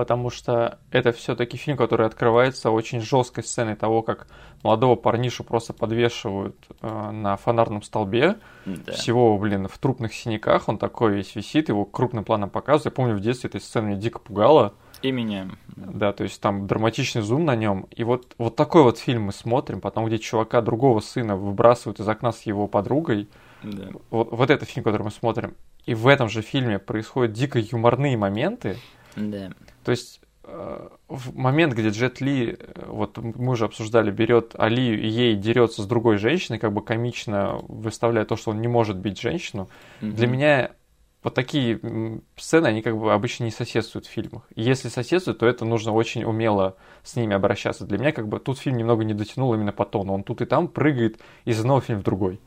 Потому что это все-таки фильм, который открывается очень жесткой сценой того, как молодого парнишу просто подвешивают э, на фонарном столбе, Да. всего, блин, в трупных синяках, он такой весь висит, его крупным планом показывают. Я помню, в детстве эта сцена меня дико пугала, И меня. да, то есть там драматичный зум на нем, и вот, вот такой вот фильм мы смотрим, потом, где чувака другого сына выбрасывают из окна с его подругой, Да. вот, вот это фильм, который мы смотрим, и в этом же фильме происходят дико юморные моменты, Да. То есть э, в момент, где Джет Ли, э, вот мы уже обсуждали, берет Алию и ей дерется с другой женщиной, как бы комично выставляя то, что он не может бить женщину, для Мгм. меня вот такие сцены, они как бы обычно не соседствуют в фильмах. И Если соседствуют, то это нужно очень умело с ними обращаться. Для меня как бы тут фильм немного не дотянул именно по тону. Он тут и там прыгает из одного фильма в другой.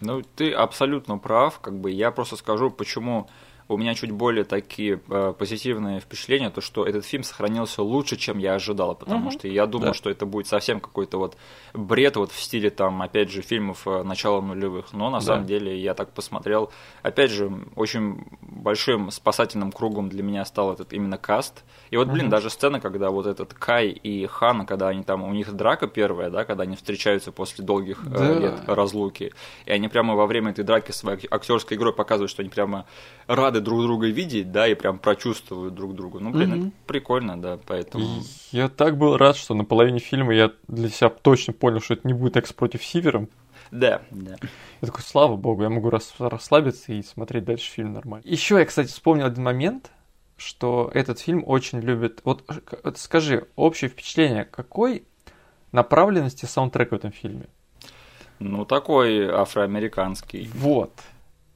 Ну, ты абсолютно прав, как бы я просто скажу, почему у меня чуть более такие э, позитивные впечатления, то что этот фильм сохранился лучше, чем я ожидал, потому Мгм. что я думал, Да. что это будет совсем какой-то вот бред вот в стиле там, опять же, фильмов э, начала нулевых, но на Да. самом деле я так посмотрел, опять же, очень большим спасательным кругом для меня стал этот именно каст, и вот, блин, Мгм. даже сцена, когда вот этот Кай и Хана, когда они там, у них драка первая, да, когда они встречаются после долгих э, Да. лет разлуки, и они прямо во время этой драки своей актерской игрой показывают, что они прямо рады друг друга видеть, да, и прям прочувствуют друг друга. Ну, блин, Мгм. это прикольно, да, поэтому... Я так был рад, что на половине фильма я для себя точно понял, что это не будет Экс против Сивером. Да, да. Я такой, слава богу, я могу рас- расслабиться и смотреть дальше фильм нормально. Еще я, кстати, вспомнил один момент, что этот фильм очень любит... Вот, вот скажи, общее впечатление, какой направленности саундтрек в этом фильме? Ну, такой афроамериканский. Вот.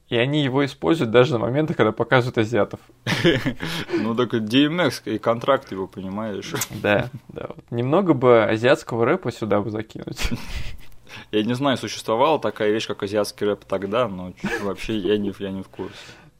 И они его используют даже на моменты, когда показывают азиатов. *laughs* Ну, так DMX и контракт его, понимаешь? Да, да. Немного бы азиатского рэпа сюда бы закинуть. *laughs* Я не знаю, существовала такая вещь, как азиатский рэп тогда, но вообще я не, я не в курсе.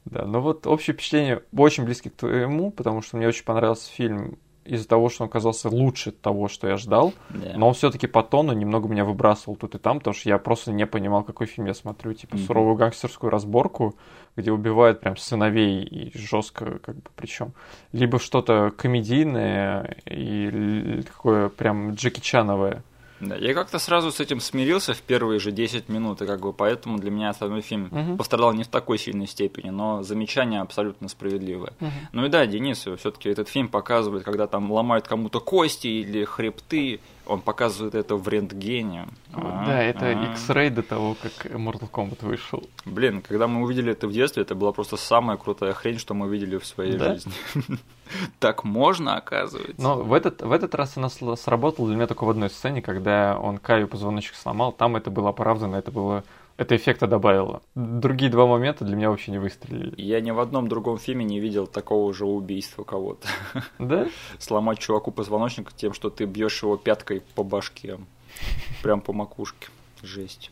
Да, но вот общее впечатление очень близки к твоему, потому что мне очень понравился фильм из-за того, что он оказался лучше того, что я ждал. Да. Но он все-таки по тону немного меня выбрасывал тут и там, потому что я просто не понимал, какой фильм я смотрю. Типа Мгм. суровую гангстерскую разборку, где убивают прям сыновей и жестко, как бы причем. Либо что-то комедийное и такое прям Джеки Чановое. Да, я как-то сразу с этим смирился в первые же 10 минут, и как бы поэтому для меня остальной фильм Мгм. пострадал не в такой сильной степени, но замечание абсолютно справедливое. Ну и да, Денис, все-таки этот фильм показывает, когда там ломают кому-то кости или хребты, он показывает это в рентгене. А, Да, это а. X-Ray до того, как Mortal Kombat вышел. Блин, когда мы увидели это в детстве, это была просто самая крутая хрень, что мы видели в своей Да? жизни. *laughs* Так можно, оказывается. Но в этот, в этот раз она сработала для меня только в одной сцене, когда он Каю позвоночник сломал. Там это было оправдано, это было... Это эффекта добавило. Другие два момента для меня вообще не выстрелили. Я ни в одном другом фильме не видел такого же убийства кого-то. Да? Сломать чуваку позвоночник тем, что ты бьешь его пяткой по башке. Прям по макушке. Жесть.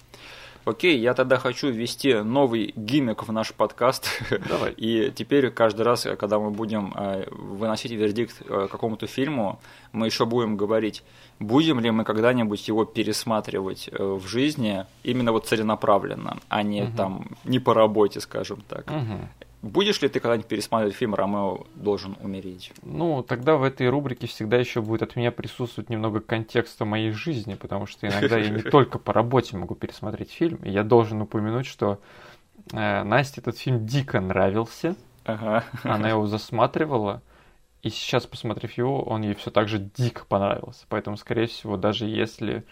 Окей, я тогда хочу ввести новый гиммик в наш подкаст. Давай. *laughs* И теперь каждый раз, когда мы будем э, выносить вердикт э, какому-то фильму, мы еще будем говорить, будем ли мы когда-нибудь его пересматривать э, в жизни именно вот целенаправленно, а не Мгм. там не по работе, скажем так. Мгм. Будешь ли ты когда-нибудь пересматривать фильм «Ромео должен умереть»? Ну, тогда в этой рубрике всегда еще будет от меня присутствовать немного контекста моей жизни, потому что иногда я не *laughs* только по работе могу пересмотреть фильм, и я должен упомянуть, что э, Насте этот фильм дико нравился, Ага. она его засматривала, и сейчас, посмотрев его, он ей все так же дико понравился. Поэтому, скорее всего, даже если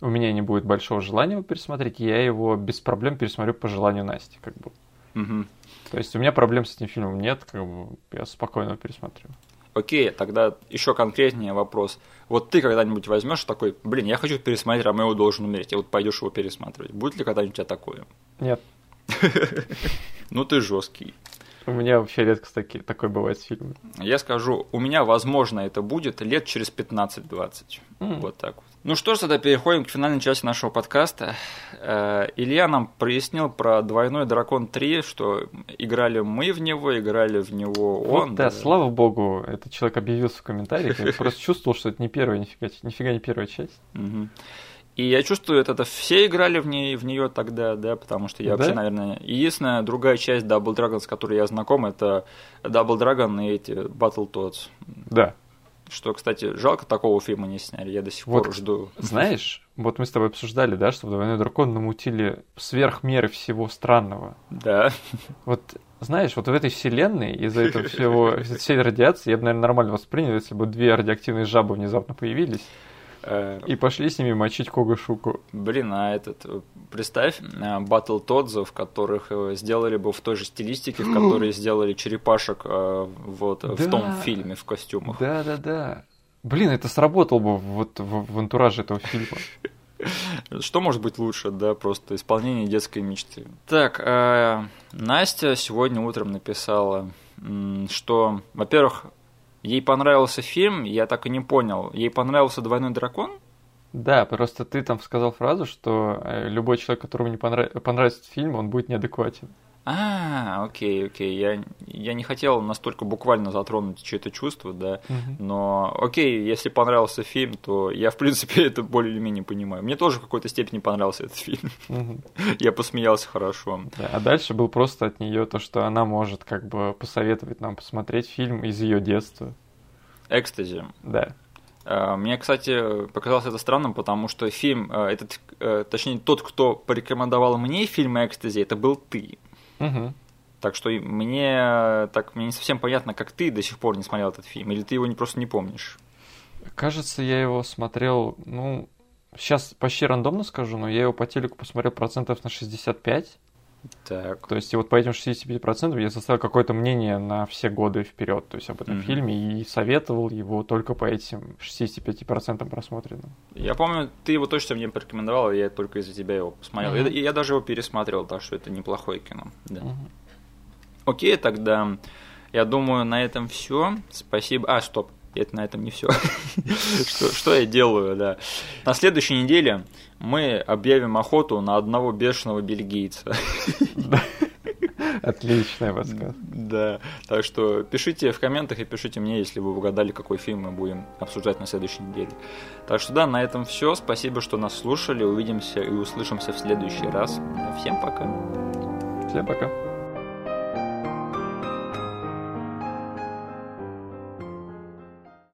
у меня не будет большого желания его пересмотреть, я его без проблем пересмотрю по желанию Насти, как бы. Мгм. То есть у меня проблем с этим фильмом нет, как бы я спокойно пересмотрю. Окей, тогда еще конкретнее вопрос. Вот ты когда-нибудь возьмешь такой, блин, я хочу пересмотреть «Ромео должен умереть», и вот пойдешь его пересматривать. Будет ли когда-нибудь у тебя такое? Нет, *laughs* Ну ты жесткий. у меня вообще редко таки, такое бывает с фильмами. Я скажу, у меня, возможно, это будет лет через 15-20. М. Вот так вот. Ну что ж, тогда переходим к финальной части нашего подкаста. Э, Илья нам прояснил про «Двойной дракон 3», что играли мы в него, играли в него он. Вот, да, слава богу, этот человек объявился в комментариях. Я *laughs* просто чувствовал, что это не первая, нифига, нифига не первая часть. И я чувствую, это, это все играли в, ней, в нее тогда, да, потому что я Да? вообще, наверное... Единственная другая часть Double Dragon, с которой я знаком, это Double Dragon и эти Battletoads. Да. Что, кстати, жалко такого фильма не сняли, я до сих Вот. пор жду. Знаешь, вот мы с тобой обсуждали, да, что в «Двойной дракон» намутили сверх меры всего странного. Да. Вот, знаешь, вот в этой вселенной из-за этого всего, всей радиации, я бы, наверное, нормально воспринял, если бы две радиоактивные жабы внезапно появились и пошли с ними мочить Кога-Шуку. Блин, а этот, э, представь, Батл Тодзов, которых э, сделали бы в той же стилистике, в которой *gasps* сделали черепашек э, вот э, в Да. том фильме, в костюмах. Да-да-да. Блин, это сработало бы вот в, в антураже этого фильма. *laughs* Что может быть лучше, да, просто исполнение детской мечты. Так, э, Настя сегодня утром написала, что, во-первых, ей понравился фильм, я так и не понял, ей понравился «Двойной дракон»? Да, просто ты там сказал фразу, что э, любой человек, которому не понрав- понравится фильм, он будет неадекватен. А, окей, окей, я, я не хотел настолько буквально затронуть чье-то чувство, да, но окей, если понравился фильм, то я, в принципе, *laughs* это более или менее понимаю. Мне тоже в какой-то степени понравился этот фильм, Мгм. *laughs* я посмеялся хорошо. Да, а дальше был просто от нее то, что она может как бы посоветовать нам посмотреть фильм из ее детства. Экстази. Да. Э, Мне, кстати, показалось это странным, потому что фильм, э, этот, э, точнее, тот, кто порекомендовал мне фильм «Экстази», это был ты. Мгм. Так что мне так мне не совсем понятно, как ты до сих пор не смотрел этот фильм, или ты его не, просто не помнишь. Кажется, я его смотрел, ну, сейчас почти рандомно скажу, но я его по телеку посмотрел процентов на 65. Так. То есть, и вот по этим 65% я составил какое-то мнение на все годы вперед, то есть об этом Мгм. фильме, и советовал его только по этим 65% просмотренным. Я помню, ты его точно мне порекомендовал, и я только из-за тебя его посмотрел. И, и я даже его пересматривал, так что это неплохое кино. Да. Мгм. Окей, тогда я думаю, на этом все. Спасибо. А, стоп. Это на этом не все. *laughs* что, что я делаю, да. На следующей неделе мы объявим охоту на одного бешеного бельгийца. Отличная подсказка. да. Так что пишите в комментах и пишите мне, если вы угадали, какой фильм мы будем обсуждать на следующей неделе. Так что да, на этом все. Спасибо, что нас слушали. Увидимся и услышимся в следующий раз. Всем пока. Всем пока.